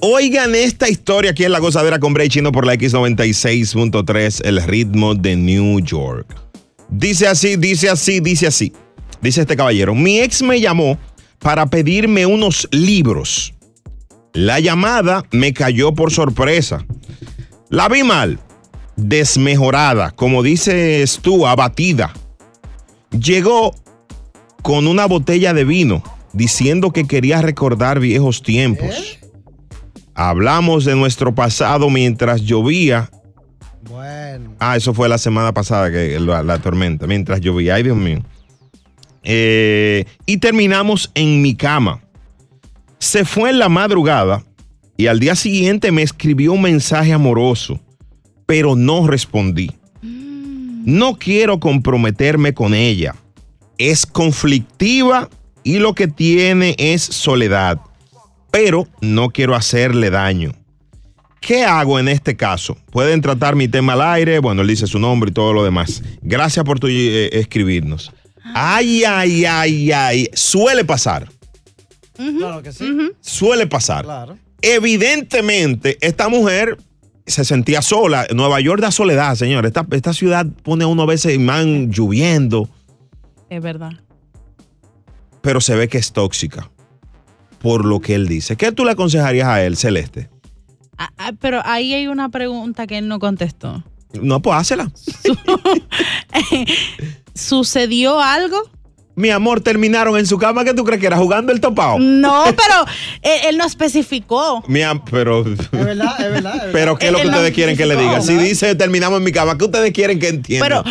Oigan esta historia aquí en La Gozadera con Bray Chino por la X96.3, el ritmo de New York. Dice así, dice así, dice así. Dice este caballero, mi ex me llamó para pedirme unos libros. La llamada me cayó por sorpresa. La vi mal, desmejorada, como dices tú, abatida. Llegó con una botella de vino diciendo que quería recordar viejos tiempos. Hablamos de nuestro pasado mientras llovía. Bueno. Ah, eso fue la semana pasada, que la, la tormenta, mientras llovía. Ay, Dios mío. Eh, y terminamos en mi cama. Se fue en la madrugada y al día siguiente me escribió un mensaje amoroso, pero no respondí. No quiero comprometerme con ella. Es conflictiva y lo que tiene es soledad, pero no quiero hacerle daño. ¿Qué hago en este caso? Pueden tratar mi tema al aire, bueno, él dice su nombre y todo lo demás. Gracias por tu, eh, escribirnos. Ay, ay, ay, ay. Suele pasar. Claro que sí. Suele pasar. Claro. Evidentemente, esta mujer se sentía sola. Nueva York da soledad, señor. Esta, esta ciudad pone a uno a veces man lloviendo, Es verdad. pero se ve que es tóxica. Por lo que él dice. ¿Qué tú le aconsejarías a él, Celeste? Ah, ah, pero ahí hay una pregunta que él no contestó. No, pues hácela. [LAUGHS] ¿Sucedió algo? Mi amor, terminaron en su cama. ¿Qué tú crees que era jugando el topado? No, [LAUGHS] pero él, él no especificó. Mi am- pero, Es verdad, es verdad. [LAUGHS] pero ¿qué es lo que no ustedes quieren que le diga? Si dice terminamos en mi cama, ¿qué ustedes quieren que entienda? Pero,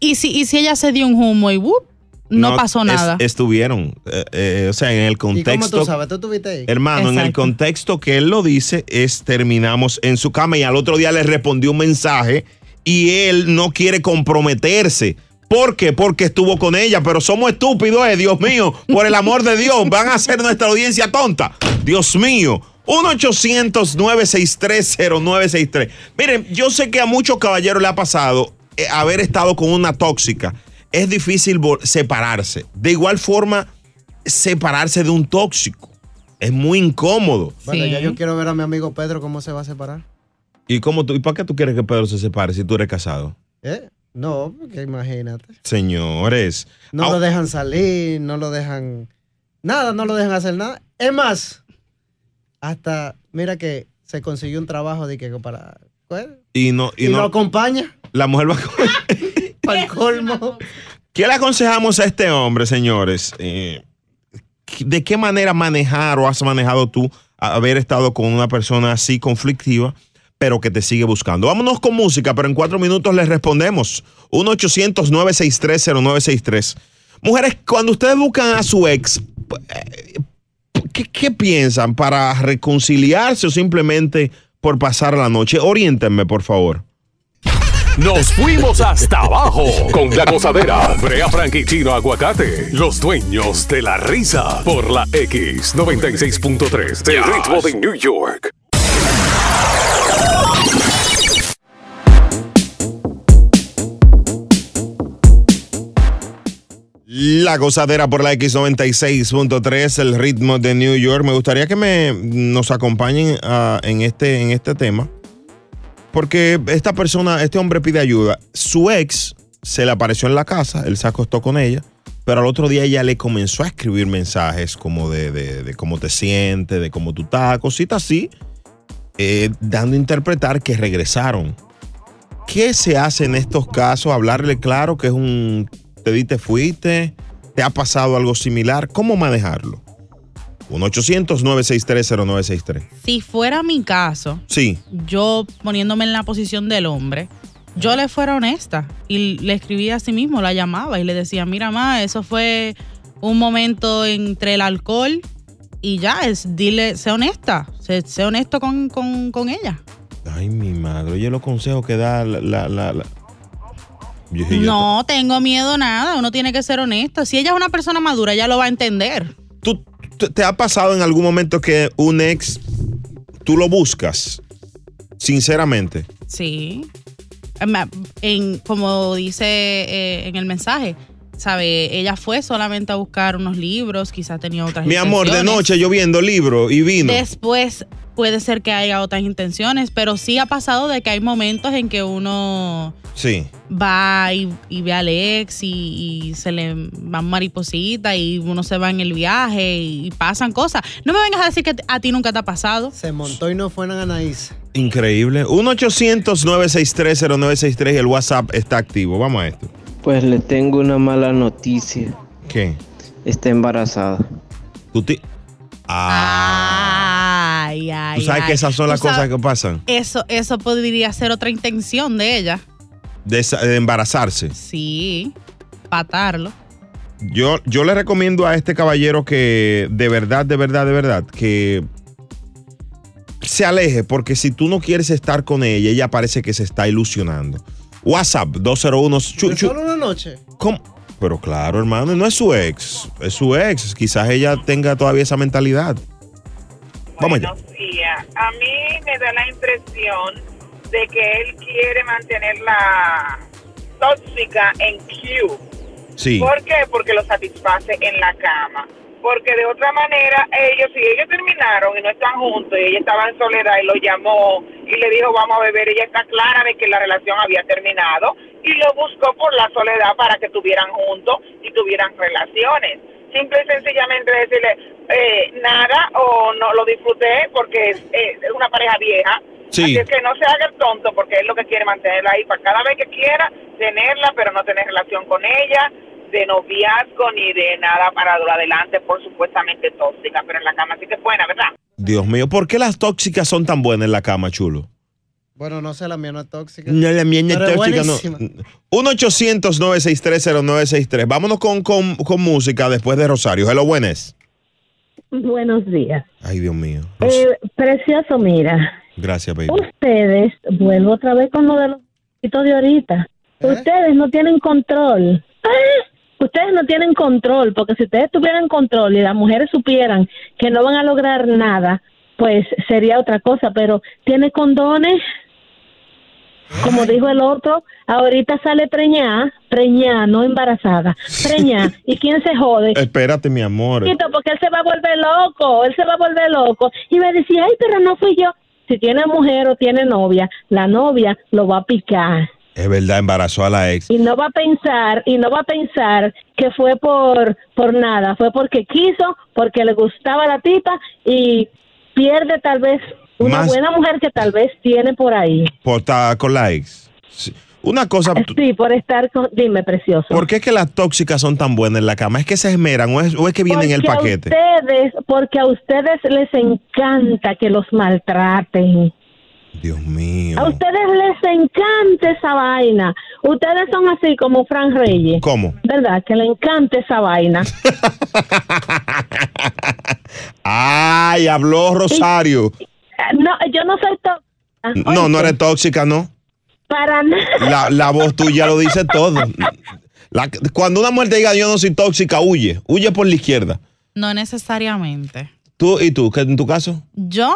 ¿y si, y si ella se dio un humo y ¡wup! No, pasó es- nada? estuvieron, eh, eh, o sea, en el ¿Y cómo contexto. tú sabes? ¿Tú estuviste ahí? Hermano, en el contexto que él lo dice es terminamos en su cama y al otro día le respondió un mensaje y él no quiere comprometerse. ¿Por qué? Porque estuvo con ella, pero somos estúpidos, eh, Dios mío, por el amor de Dios, van a hacer nuestra audiencia tonta. Dios mío. 1-800-963-0963. Miren, yo sé que a muchos caballeros le ha pasado eh, haber estado con una tóxica. Es difícil separarse. De igual forma, separarse de un tóxico. Es muy incómodo. Bueno, ya yo quiero ver a mi amigo Pedro cómo se va a separar. ¿Y cómo tú, y para qué tú quieres que Pedro se separe si tú eres casado? ¿Eh? No, porque imagínate. Señores. No Ah, lo dejan salir, no lo dejan. Nada, no lo dejan hacer nada. Es más, hasta, mira que se consiguió un trabajo de que para. pues, y no, y y, no, lo acompaña la mujer va a [LAUGHS] para el colmo. ¿Qué le aconsejamos a este hombre, señores? Eh, ¿De qué manera manejar o has manejado tú haber estado con una persona así conflictiva, pero que te sigue buscando? Vámonos con música, pero en cuatro minutos les respondemos. 1-800-963-0963. Mujeres, cuando ustedes buscan a su ex, eh, ¿qué, qué piensan? ¿Para reconciliarse o simplemente por pasar la noche? Oriéntenme, por favor. Nos fuimos hasta abajo con la gozadera. Brea Frank y Chino Aguacate, los dueños de la risa. Por la X96.3 del ritmo de New York. La gozadera por la X96.3, el ritmo de New York. Me gustaría que me nos acompañen ah, en, este, en este tema. Porque esta persona, este hombre pide ayuda. Su ex se le apareció en la casa, él se acostó con ella, pero al otro día ella le comenzó a escribir mensajes como de, de- cómo te sientes, de cómo tú estás, cositas así, eh, dando a interpretar que regresaron. ¿Qué se hace en estos casos? Hablarle claro que es un te di, te fuiste, te ha pasado algo similar. ¿Cómo manejarlo? 1-800-963-0963. Si fuera mi caso, Sí, yo poniéndome en la posición del hombre, yo le fuera honesta y le escribía a sí mismo, la llamaba y le decía, mira, ma, eso fue un momento entre el alcohol y ya, es, dile, sé honesta, sé, sé honesto con, con- con ella. Ay, mi madre. Oye, los consejos que da la... la, la- la- Yo dije, yo- No tengo miedo nada, uno tiene que ser honesto. Si ella es una persona madura, ella lo va a entender. ¿Te, te ha pasado en algún momento que un ex, tú lo buscas? Sinceramente. Sí. Em, En, como dice eh, en el mensaje, ¿sabe? Ella fue solamente a buscar unos libros, quizás tenía otras Mi amor, de noche lloviendo libro y vino. Después puede ser que haya otras intenciones, pero sí ha pasado de que hay momentos en que uno Sí. va y, y ve al ex y, y se le van maripositas y uno se va en el viaje y, y pasan cosas. No me vengas a decir que a ti nunca te ha pasado. Se montó y no fue en Anaís. Increíble. 1-800-963-0963 y el WhatsApp está activo. Vamos a esto. Pues le tengo una mala noticia. ¿Qué? Está embarazada. ¿Tú ti- Ah. Ay. Ay, Tú sabes ay. que esas son las cosas que pasan. Eso, eso podría ser otra intención de ella. De, esa- de embarazarse. Sí, patarlo. Yo, yo le recomiendo a este caballero que de verdad, de verdad, de verdad, que se aleje, porque si tú no quieres estar con ella, ella parece que se está ilusionando. WhatsApp 201 chu- chu- Solo una noche. ¿Cómo? Pero claro, hermano, no es su ex, es su ex. Quizás ella tenga todavía esa mentalidad. Vamos allá. días. A mí me da la impresión de que él quiere mantenerla tóxica en Q. Sí. ¿Por qué? Porque lo satisface en la cama. Porque de otra manera, ellos, si ellos terminaron y no están juntos, y ella estaba en soledad y lo llamó y le dijo vamos a beber, ella está clara de que la relación había terminado y lo buscó por la soledad para que estuvieran juntos y tuvieran relaciones. Simple y sencillamente decirle eh, nada o no lo disfruté porque es, eh, es una pareja vieja. Sí. Así es que no se haga el tonto porque es lo que quiere mantenerla ahí para cada vez que quiera tenerla, pero no tener relación con ella, de noviazgo ni de nada para adelante, por supuestamente tóxica, pero en la cama sí que es buena, ¿verdad? Dios mío, ¿por qué las tóxicas son tan buenas en la cama, chulo? Bueno, no sé, la mía no es tóxica. No, la mía no es tóxica, no. buenísima. 1-800-963-0963. Vámonos con, con, con música después de Rosario. Hello, buenas. Buenos días. Ay, Dios mío. Eh, precioso, mira, Gracias, baby. ustedes, vuelvo otra vez con lo de los de ahorita. Ustedes no tienen control. Ah, Ustedes no tienen control, porque si ustedes tuvieran control y las mujeres supieran que no van a lograr nada, pues sería otra cosa, pero tiene condones. Como dijo el otro, ahorita sale preñada, preñada, no embarazada, preñada. ¿Y quién se jode? Espérate, mi amor. Porque él se va a volver loco, él se va a volver loco. Y me decía, ay, pero no fui yo. Si tiene mujer o tiene novia, la novia lo va a picar. Es verdad, embarazó a la ex. Y no va a pensar, y no va a pensar que fue por, por nada, fue porque quiso, porque le gustaba la tipa y pierde tal vez una Más- buena mujer que tal vez tiene por ahí. Por estar con la ex. Sí. Una cosa, tú- Sí, por estar con, dime, precioso. ¿por qué es que las tóxicas son tan buenas en la cama? ¿Es que se esmeran o es, o es que vienen en el Porque a paquete? ustedes, porque a ustedes les encanta que los maltraten. Dios mío. A ustedes les encanta esa vaina. Ustedes son así como Fran Reyes. ¿Cómo? ¿Verdad? Que le encanta esa vaina. [LAUGHS] Ay, habló Rosario. No, yo no soy tóxica. No, no eres tóxica, ¿no? Para nada. La, la voz tuya lo dice todo. La- cuando una mujer te diga yo no soy tóxica, huye. Huye por la izquierda. No necesariamente. ¿Tú y tú? ¿Qué en tu caso? Yo,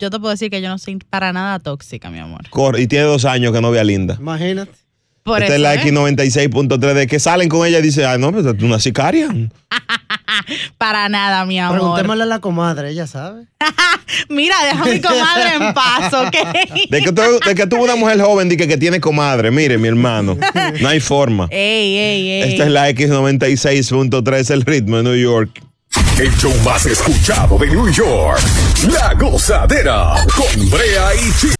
yo te puedo decir que yo no soy para nada tóxica, mi amor. Corre. Y tiene dos años que no ve a Linda. Imagínate. Por Esta es la ¿eh? X96.3 de que salen con ella y dice, ay, no, pero tú una sicaria. [LAUGHS] Para nada, mi amor. Preguntémosle a la comadre, ella sabe. [LAUGHS] Mira, deja a mi comadre en [LAUGHS] paz, ¿ok? De que, tú- de que tuvo una mujer joven di que, que tiene comadre. Mire, mi hermano. No hay forma. Ey, ey, ey. Esta es la X96.3, el ritmo de New York. El show más escuchado de New York. La gozadera con Brea y Chi.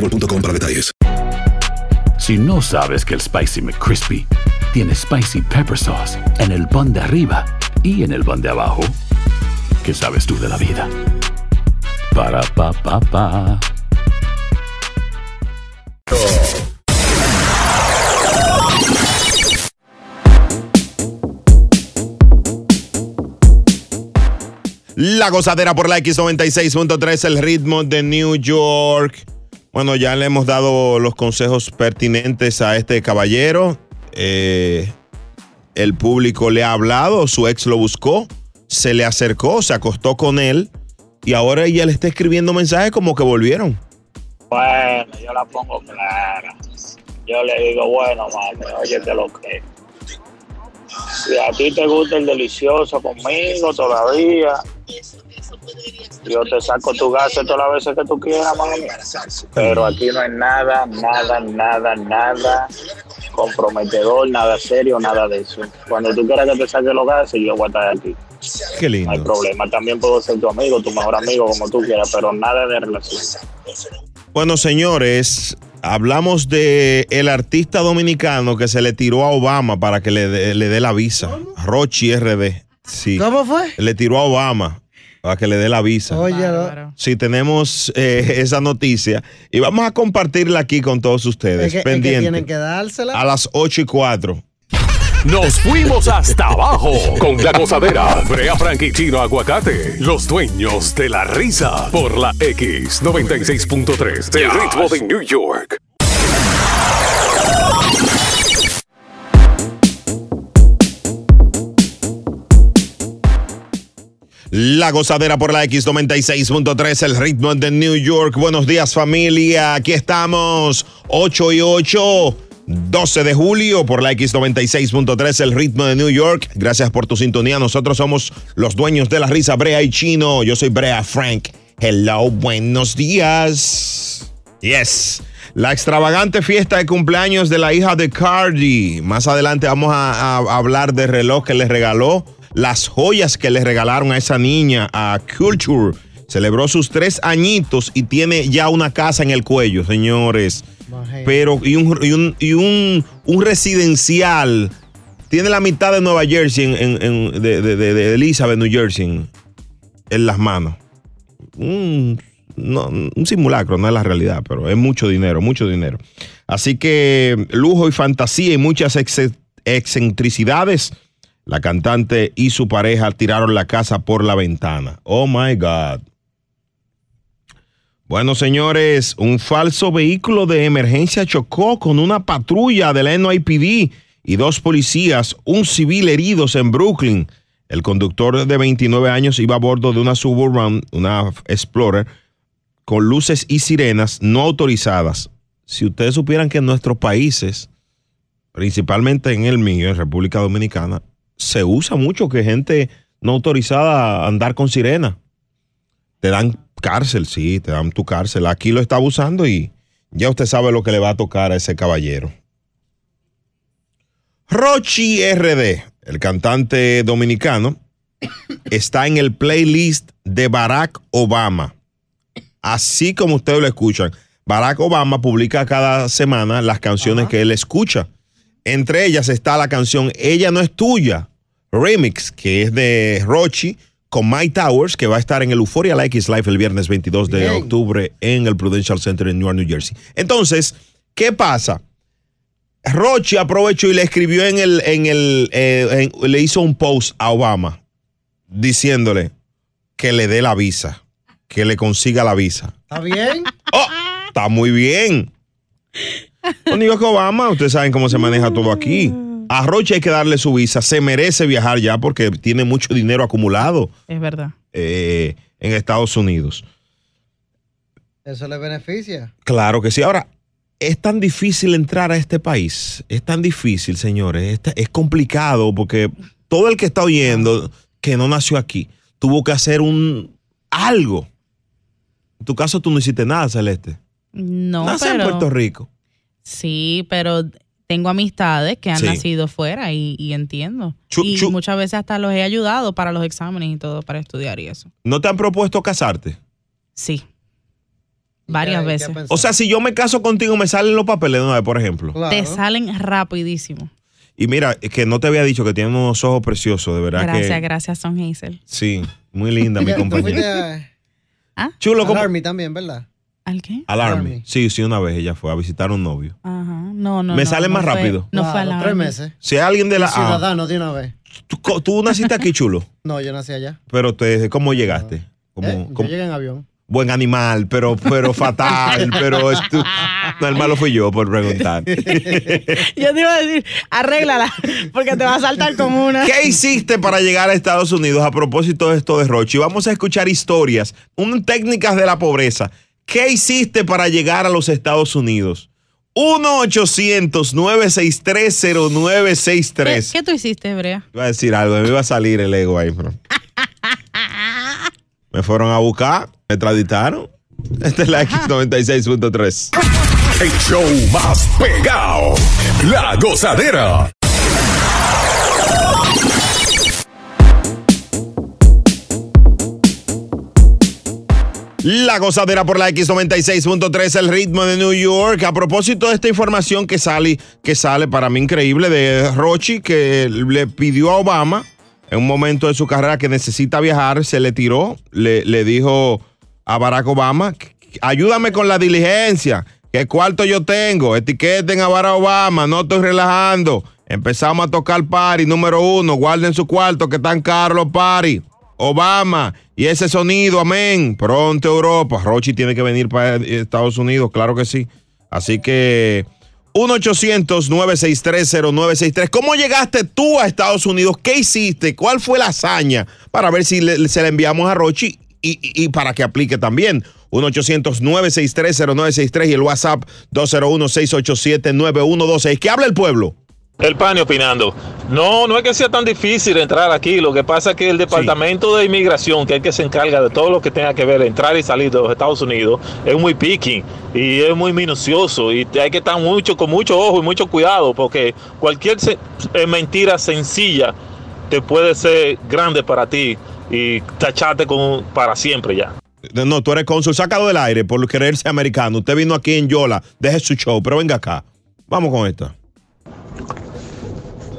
boostmobile.com para detalles. Si no sabes que el Spicy McCrispy tiene Spicy Pepper Sauce en el pan de arriba y en el pan de abajo, ¿qué sabes tú de la vida? Para, pa, pa, pa. La gozadera por la X96.3, el ritmo de New York. Bueno, ya le hemos dado los consejos pertinentes a este caballero. Eh, el público le ha hablado, su ex lo buscó, se le acercó, se acostó con él y ahora ella le está escribiendo mensajes como que volvieron. Bueno, yo la pongo clara. Yo le digo, bueno, mami, óyete lo que. Si a ti te gusta el delicioso conmigo todavía, yo te saco tu gas todas las veces que tú quieras, mami. Pero aquí no hay nada, nada, nada, nada comprometedor, nada serio, nada de eso. Cuando tú quieras que te saque los gases, yo voy a estar aquí. Qué lindo. No hay problema. También puedo ser tu amigo, tu mejor amigo, como tú quieras, pero nada de relación. Bueno, señores, hablamos de el artista dominicano que se le tiró a Obama para que le dé le dé la visa. Rochi RD. Sí. ¿Cómo fue? Le tiró a Obama para que le dé la visa. Oye, no. Sí, tenemos eh, esa noticia y vamos a compartirla aquí con todos ustedes. Es que, es que pendiente. tienen que dársela. a las 8 y 4. Nos fuimos hasta abajo con la gozadera. Brea Frank y Chino Aguacate, los dueños de la risa. Por la X96.3, el ritmo de New York. La gozadera por la X96.3, el ritmo de New York. Buenos días familia, aquí estamos, 8 y 8. 12 de julio por la X96.3, el ritmo de New York. Gracias por tu sintonía. Nosotros somos los dueños de la risa, Brea y Chino. Yo soy Brea Frank. Hello, buenos días. Yes. La extravagante fiesta de cumpleaños de la hija de Cardi. Más adelante vamos a, a hablar del reloj que le regaló, las joyas que le regalaron a esa niña, a Culture. Celebró sus tres añitos y tiene ya una casa en el cuello, señores. Pero, y un, y un, y un, un residencial. Tiene la mitad de Nueva Jersey, en, en- en- de, de- de- de Elizabeth, New Jersey, en, en las manos. Un, no, un simulacro, no es la realidad, pero es mucho dinero, mucho dinero. Así que lujo y fantasía y muchas ex- excentricidades. La cantante y su pareja tiraron la casa por la ventana. Oh my God. Bueno, señores, un falso vehículo de emergencia chocó con una patrulla de la NYPD y dos policías, un civil heridos en Brooklyn. El conductor de 29 años iba a bordo de una Suburban, una Explorer, con luces y sirenas no autorizadas. Si ustedes supieran que en nuestros países, principalmente en el mío, en República Dominicana, se usa mucho que gente no autorizada a andar con sirena. Te dan cárcel, sí, te dan tu cárcel. Aquí lo está abusando y ya usted sabe lo que le va a tocar a ese caballero. Rochi RD, el cantante dominicano, [COUGHS] está en el playlist de Barack Obama. Así como ustedes lo escuchan. Barack Obama publica cada semana las canciones que él escucha. Entre ellas está la canción Ella no es tuya, remix, que es de Rochi con Mike Towers, que va a estar en el Euphoria Like Is Life el viernes 22 de Bien. octubre en el Prudential Center en Newark, New Jersey. Entonces, ¿qué pasa? Rochi aprovechó y le escribió en el, en el, eh, en- le hizo un post a Obama diciéndole que le dé la visa, que le consiga la visa. ¿Está bien? Está muy bien. No digo que Obama, ustedes saben cómo se maneja todo aquí. A Roche hay que darle su visa, se merece viajar ya porque tiene mucho dinero acumulado Es verdad. eh, en Estados Unidos. Eso le beneficia. Claro que sí. Ahora, es tan difícil entrar a este país. Es tan difícil, señores. Es, es complicado porque todo el que está oyendo que no nació aquí tuvo que hacer un algo. En tu caso, tú no hiciste nada, Celeste. No, Nace en. Puerto Rico. Sí, pero tengo amistades que han Sí. nacido fuera y, y entiendo. Chu- y chu- muchas veces hasta los he ayudado para los exámenes y todo, para estudiar y eso. ¿No te han propuesto casarte? Sí. Varias veces. O sea, si yo me caso contigo, me salen los papeles de una vez, por ejemplo. Te salen rapidísimo. Y mira, es que no te había dicho que tiene unos ojos preciosos, de verdad Gracias, que. gracias, Son Hazel. Sí, muy linda mi [LAUGHS] compañera. a- Chulo. Army también, ¿verdad? ¿Al qué? Al Army. Sí, sí, una vez ella fue a visitar a un novio. Ajá. No, no. Me no, sale no más fue- rápido. No fue al Claro, tres meses. Si hay alguien de la. Ah, Ciudadano de una vez. tú, tú naciste aquí, chulo. [LAUGHS] No, yo nací allá. Pero te, ¿cómo llegaste? Como, ¿Eh? Yo como- llegué en avión. buen animal, pero, pero fatal, [LAUGHS] pero estu- no, el malo fui yo por preguntar. [LAUGHS] Yo te iba a decir, arréglala, porque te va a saltar con una. ¿Qué hiciste para llegar a Estados Unidos a propósito de esto de Rochi? Vamos a escuchar historias, un, técnicas de la pobreza. ¿Qué hiciste para llegar a los Estados Unidos? 1-800-963-0963. ¿Qué, qué tú hiciste, Brea? Iba a decir algo, me iba a salir el ego ahí, pero. [LAUGHS] Me fueron a buscar, me extraditaron. Esta es la X96.3. El show más pegado. La gozadera. La gozadera por la X96.3, el ritmo de New York. A propósito de esta información que sale, que sale para mí increíble de Rochi, que le pidió a Obama en un momento de su carrera que necesita viajar, se le tiró, le, le dijo a Barack Obama, ayúdame con la diligencia, ¿qué cuarto yo tengo? Etiqueten a Barack Obama, no estoy relajando. Empezamos a tocar party número uno, guarden su cuarto que están caros los party. Obama y ese sonido, amén. Pronto Europa. Rochi tiene que venir para Estados Unidos, claro que sí. Así que 1-800-963-0963. ¿Cómo llegaste tú a Estados Unidos? ¿Qué hiciste? ¿Cuál fue la hazaña? Para ver si le- se la enviamos a Rochi y, para que aplique también. 1-800-963-0963 y el WhatsApp 201-687-9126. ¿Qué habla el pueblo? El Pani opinando. No, no es que sea tan difícil entrar aquí. Lo que pasa es que el Departamento de Inmigración, que es el que se encarga de todo lo que tenga que ver entrar y salir de los Estados Unidos, es muy picky y es muy minucioso. Y hay que estar mucho, con mucho ojo y mucho cuidado, porque cualquier se- eh, mentira sencilla te puede ser grande para ti y tacharte con, para siempre ya. No, tú eres cónsul, sácalo del aire por quererse americano. Usted vino aquí en Yola, deje su show, pero venga acá. Vamos con esto.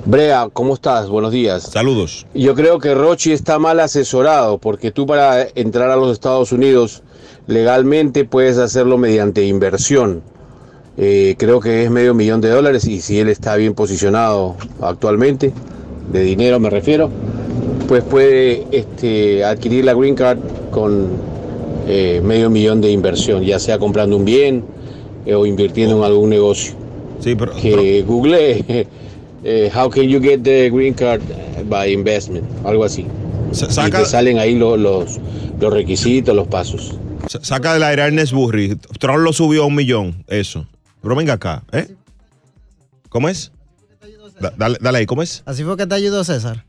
Brea, ¿cómo estás? Buenos días. Saludos. Yo creo que Rochi está mal asesorado porque tú para entrar a los Estados Unidos legalmente puedes hacerlo mediante inversión. Eh, creo que es medio millón de dólares y si él está bien posicionado actualmente, de dinero me refiero, pues puede este, adquirir la green card con eh, medio millón de inversión, ya sea comprando un bien eh, o invirtiendo en algún negocio. Sí, pero, que Google eh, how can you get the green card by investment, algo así. y saca- te salen ahí lo- los, los requisitos, los pasos. Sa- Saca del aire a Ernest Burry. Trump lo subió a un millón, eso. Pero venga acá, ¿eh? ¿Cómo es? Da- dale, dale ahí, ¿cómo es? Así fue que te ayudó César.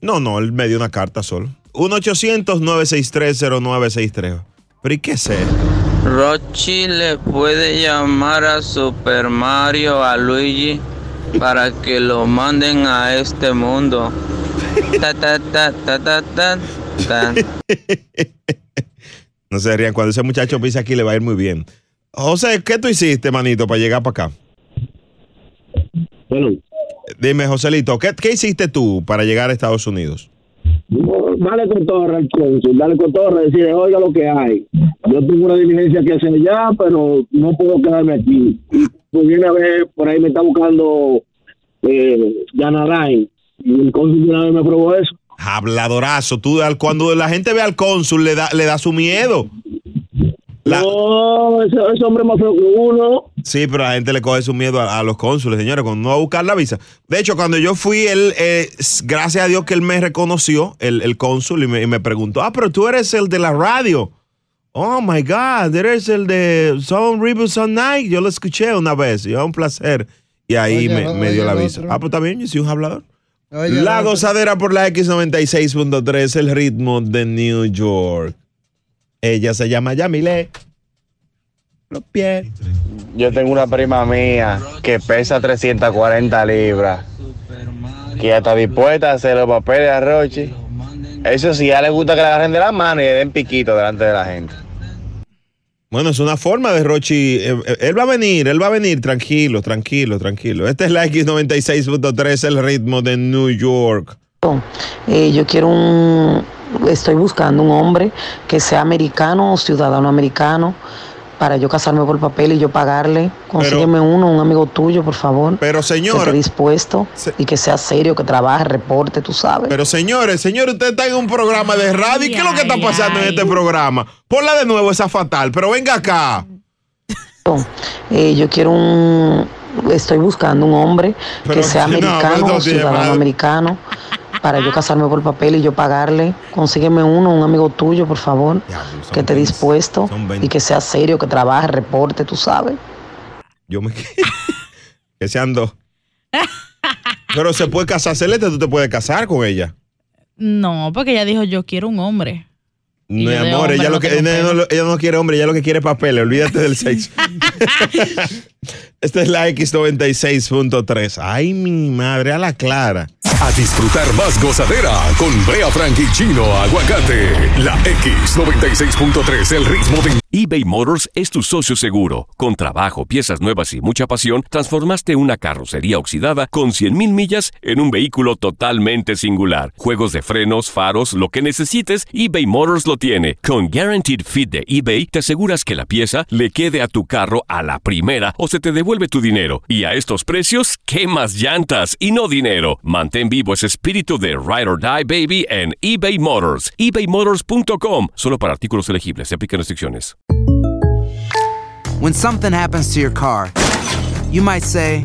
No, no, él me dio una carta solo. 1-800-963-0963. ¿Pero y qué sé? Rochi le puede llamar a Super Mario, a Luigi, para que lo manden a este mundo. Ta, ta, ta, ta, ta, ta, ta. No se rían, cuando ese muchacho pisa aquí le va a ir muy bien. José, ¿qué tú hiciste, manito, para llegar para acá? Dime, Joselito, ¿qué, qué hiciste tú para llegar a Estados Unidos? Dale con torre al cónsul, dale con torre, decirle, oiga lo que hay. Yo tengo una diligencia que hacer allá, pero no puedo quedarme aquí. Y pues viene a ver, por ahí me está buscando eh, Yanarain. Y el cónsul una vez me aprobó eso. Habladorazo. Tú, al- cuando la gente ve al cónsul, le da, le da su miedo. No, ese, ese hombre más feo que uno. Sí, pero la gente le coge su miedo a, a los cónsules, señores, cuando no va a buscar la visa. De hecho, cuando yo fui, él, eh, gracias a Dios que él me reconoció, el, el cónsul, y me, y me preguntó, ah, pero tú eres el de la radio. Oh my God, eres el de Some River Some Night. Yo lo escuché una vez y un placer. Y ahí Oye, me, oye, me dio aviso. otro. Ah, pues está bien, yo soy un hablador. Oye, la gozadera por la X96.3, el ritmo de New York. Ella se llama Yamile. Los pies. Yo tengo una prima mía que pesa 340 libras, que ya está dispuesta a hacer los papeles a Rochi. Eso sí, ya le gusta que le agarren de la mano y le den piquito delante de la gente. Bueno, es una forma de Rochi. eh, eh, Él va a venir, él va a venir. Tranquilo, tranquilo, tranquilo. Esta es la X96.3, el ritmo de New York. Eh, yo quiero un, estoy buscando un hombre que sea americano o ciudadano americano para yo casarme por papel y yo pagarle. Consígueme uno, un amigo tuyo, por favor. Pero Que señor. esté dispuesto y que sea serio, que trabaje, reporte, tú sabes. Pero señores, señores, usted está en un programa de radio. ¿Y qué es lo que está pasando en este programa? Ponla de nuevo, esa fatal. Pero venga acá. Eh, yo quiero un, estoy buscando un hombre Pero que sea [LAUGHS] americano no ciudadano americano para yo casarme por papel y yo pagarle. Consígueme uno, un amigo tuyo, por favor, que esté dispuesto y que sea serio, que trabaje, reporte, tú sabes. Yo me. que [LAUGHS] sean dos. Pero se puede casar, Celeste, tú te puedes casar con ella. No, porque ella dijo, yo quiero un hombre. De amor, hombre ella, no lo que, ella, no, ella no quiere hombre, ella lo que quiere es papel. Olvídate del sexo. [LAUGHS] [LAUGHS] Esta es la X96.3. Ay, mi madre, a la clara. A disfrutar más gozadera con Brea Frank y Chino Aguacate. La X96.3, el ritmo de eBay Motors es tu socio seguro. Con trabajo, piezas nuevas y mucha pasión, transformaste una carrocería oxidada con 100.000 millas en un vehículo totalmente singular. Juegos de frenos, faros, lo que necesites, eBay Motors lo tiene. Con Guaranteed Fit de eBay, te aseguras que la pieza le quede a tu carro a la primera o se te devuelve tu dinero. Y a estos precios, ¿qué más llantas y no dinero? Mantén vivo ese espíritu de Ride or Die Baby en eBay Motors. ebaymotors.com. Solo para artículos elegibles. Se aplican restricciones. When something happens to your car, you might say,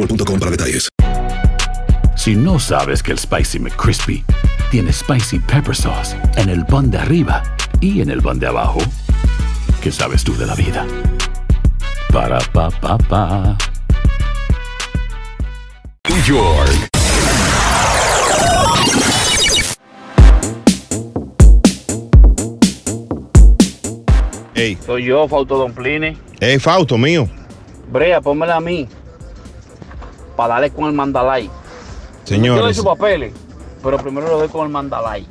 boostmobile.com para detalles. Si no sabes que el Spicy McCrispy tiene Spicy Pepper Sauce en el pan de arriba y en el pan de abajo, ¿qué sabes tú de la vida? Para, pa, pa, pa. New York. Ey, Soy yo, Fausto Don Plini. ey, Fausto, mío. Brea, pónmela a mí. Para darle con el mandalay. Yo le doy Señores, sus papeles, pero primero le doy con el mandalay.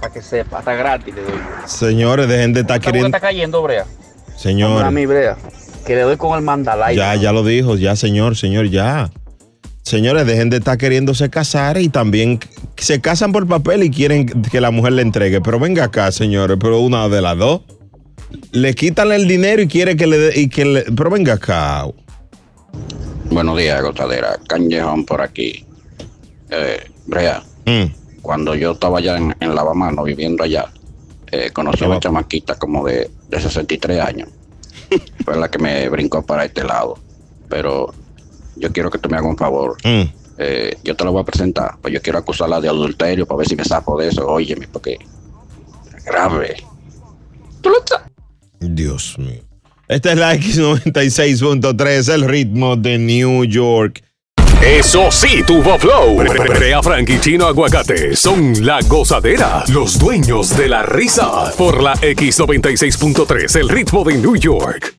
Para que sepa, está gratis le doy. señores, dejen de estar ¿Cómo que queriendo. está cayendo, Brea? Pónmela a Señores, mí, Brea. Que le doy con el mandalay. ya, ya lo dijo, ya, señor, señor, ya. Señores, dejen de estar queriéndose casar y también se casan por papel y quieren que la mujer le entregue. Pero venga acá, señores, pero una de las dos. Le quitan el dinero y quiere que le dé. y que le- Pero venga acá. Buenos días, gozadera. Canjejón por aquí. Eh, Brea, Mm. cuando yo estaba allá en, en Lavamano, viviendo allá, eh, conocí a una chamaquita como de, de 63 años. [LAUGHS] Fue la que me brincó para este lado. Pero yo quiero que tú me hagas un favor. Mm. Eh, yo te la voy a presentar, pues yo quiero acusarla de adulterio para ver si me saco de eso. Óyeme, porque es grave. Dios mío. Esta es la X96.3, el ritmo de New York. Eso sí, tuvo flow. Brea Frank y Chino Aguacate son la gozadera, los dueños de la risa. Por la X96.3, el ritmo de New York.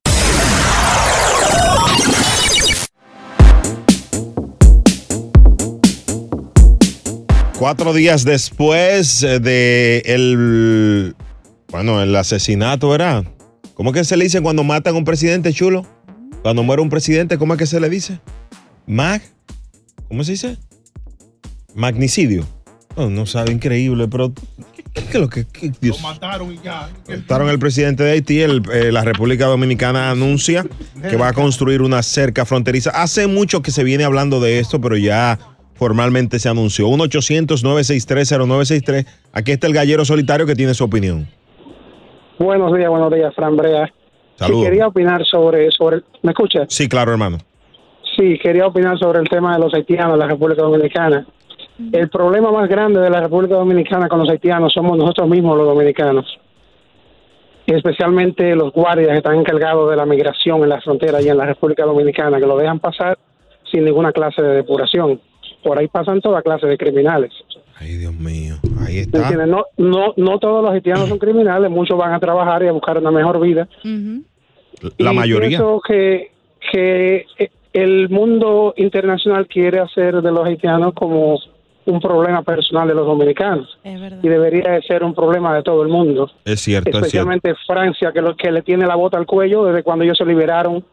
Cuatro días después eh, de el, bueno, el asesinato, ¿verdad? ¿Cómo es que se le dice cuando matan a un presidente chulo? Cuando muere un presidente, ¿cómo es que se le dice? Mag, ¿cómo se dice? Magnicidio. Oh, no sabe, increíble, pero ¿qué, es lo que qué- Dios? Mataron y ya. Mataron al presidente de Haití. el- eh, la República Dominicana anuncia que va a construir una cerca fronteriza. Hace mucho que se viene hablando de esto, pero ya formalmente se anunció. 1-800-963-0963. Aquí está el gallero solitario que tiene su opinión. Buenos días, buenos días, Fran Brea. Saludos. Sí, quería opinar sobre, sobre, ¿me escucha? Sí, claro, hermano. Sí, quería opinar sobre el tema de los haitianos de la República Dominicana. El problema más grande de la República Dominicana con los haitianos somos nosotros mismos los dominicanos. Especialmente los guardias que están encargados de la migración en la frontera y en la República Dominicana, que lo dejan pasar sin ninguna clase de depuración. Por ahí pasan toda clase de criminales. Ay, Dios mío. Ahí ¿Me está. No, no, no todos los haitianos son criminales, muchos van a trabajar y a buscar una mejor vida. La Y mayoría. Pienso que, que el mundo internacional quiere hacer de los haitianos como un problema personal de los dominicanos. Y debería de ser un problema de todo el mundo. Es cierto, es cierto. Especialmente Francia, que, lo, que le tiene la bota al cuello desde cuando ellos se liberaron,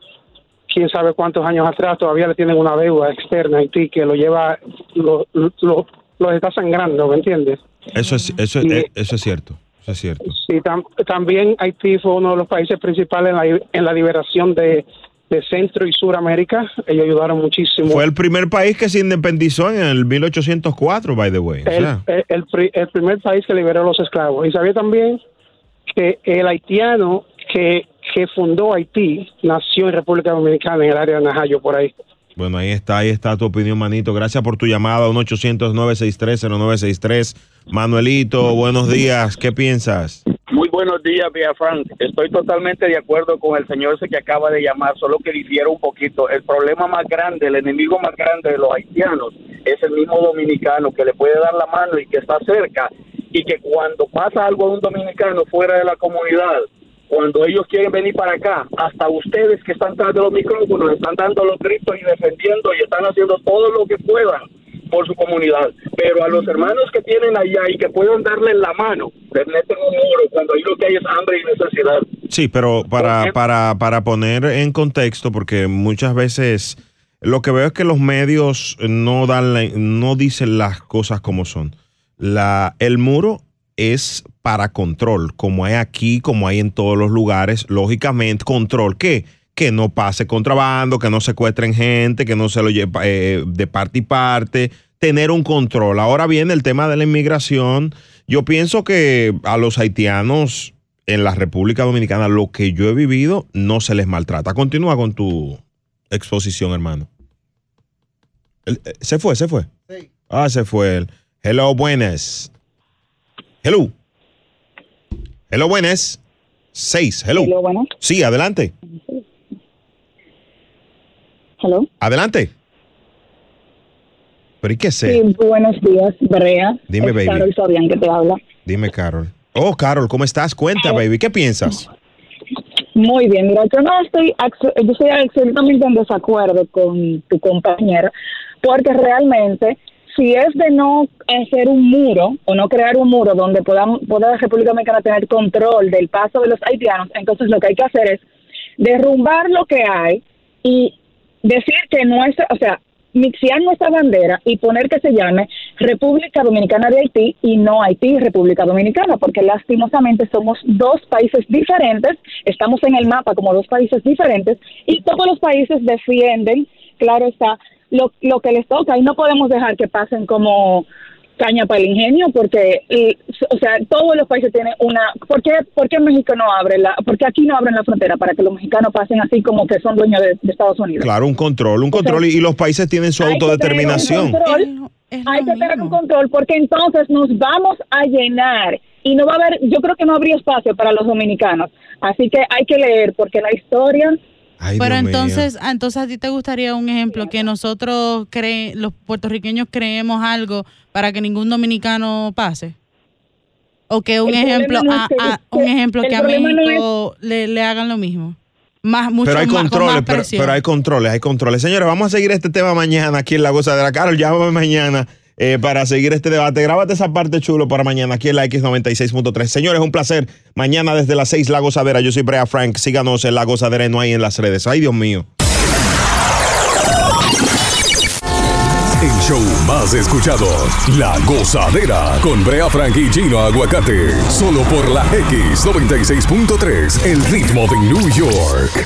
quién sabe cuántos años atrás, todavía le tienen una deuda externa a Haití que lo lleva, lo, lo, los está sangrando, ¿me entiendes? Eso es, eso, es- Y- eh, eso es cierto. Eso es cierto. Sí, tam- también Haití fue uno de los países principales en la, en la liberación de, de Centro y Suramérica. Ellos ayudaron muchísimo. Fue el primer país que se independizó en el 1804, by the way. O el, sea, el- el pri- el primer país que liberó a los esclavos. Y sabía también que el haitiano que, que fundó Haití nació en República Dominicana, en el área de Najayo, por ahí. Bueno, ahí está, ahí está tu opinión, manito. Gracias por tu llamada, 1-800-963-0963. Manuelito, buenos días. ¿Qué piensas? Muy buenos días, Vía Frank. Estoy totalmente de acuerdo con el señor ese que acaba de llamar, solo que difiero un poquito. El problema más grande, el enemigo más grande de los haitianos es el mismo dominicano que le puede dar la mano y que está cerca y que cuando pasa algo a un dominicano fuera de la comunidad, cuando ellos quieren venir para acá, hasta ustedes que están tras de los micrófonos están dando los gritos y defendiendo y están haciendo todo lo que puedan por su comunidad. Pero a los hermanos que tienen allá y que pueden darle la mano, les meten un muro cuando ahí lo que hay es hambre y necesidad. Sí, pero para, para, para poner en contexto, porque muchas veces lo que veo es que los medios no dan la- no dicen las cosas como son. La, el muro es para control, como hay aquí, como hay en todos los lugares, lógicamente, control. ¿Qué? Que no pase contrabando, que no secuestren gente, que no se lo lleve eh, de parte y parte, tener un control. Ahora viene el tema de la inmigración. Yo pienso que a los haitianos en la República Dominicana, lo que yo he vivido, no se les maltrata. Continúa con tu exposición, hermano. Eh, se fue, se fue. Ah, se fue. Hello, buenas. Hello. Hello, buenas. Seis, hello. Hello, buenas. Sí, adelante. Hello. Adelante. Pero ¿y qué sé? Sí, buenos días, Brea. Dime, Es baby. Carol Fabián que te habla. Dime, Carol. Oh, Carol, ¿cómo estás? Cuenta, baby. ¿Qué piensas? Muy bien, mira, yo no estoy, yo estoy absolutamente en desacuerdo con tu compañera, porque realmente, si es de no hacer un muro o no crear un muro donde podamos, pueda la República Dominicana tener control del paso de los haitianos, entonces lo que hay que hacer es derrumbar lo que hay y decir que nuestra, o sea, mixear nuestra bandera y poner que se llame República Dominicana de Haití y no Haití República Dominicana, porque lastimosamente somos dos países diferentes, estamos en el mapa como dos países diferentes y todos los países defienden, claro está, lo, lo que les toca y no podemos dejar que pasen como caña para el ingenio porque y, o sea todos los países tienen una ¿por qué, por qué México no abre la por qué aquí no abren la frontera para que los mexicanos pasen así como que son dueños de, de Estados Unidos Claro, un control, un control y, y los países tienen su autodeterminación. hay que tener un control porque entonces nos vamos a llenar y no va a haber, yo creo que no habría espacio para los dominicanos. Así que hay que leer porque la historia... Pero entonces, ah, entonces a ti te gustaría un ejemplo que nosotros cre los puertorriqueños creemos algo para que ningún dominicano pase. O que un El ejemplo no es a, que- a- un ejemplo que a problema no México le, le hagan lo mismo. Más mucho Pero hay más, controles, más pero, hay controles, hay controles. Señores, vamos a seguir este tema mañana aquí en La Gozadera. Carol, llámame mañana eh, para seguir este debate. Grábate esa parte chulo para mañana aquí en la X96.3. Señores, un placer. Mañana desde las 6 La Gozadera. Yo soy Brea Frank. Síganos en La Gozadera y no hay en las redes. Ay, Dios mío. El show más escuchado, La Gozadera, con Brea Frank y Gino Aguacate. Solo por la X96.3, el ritmo de New York.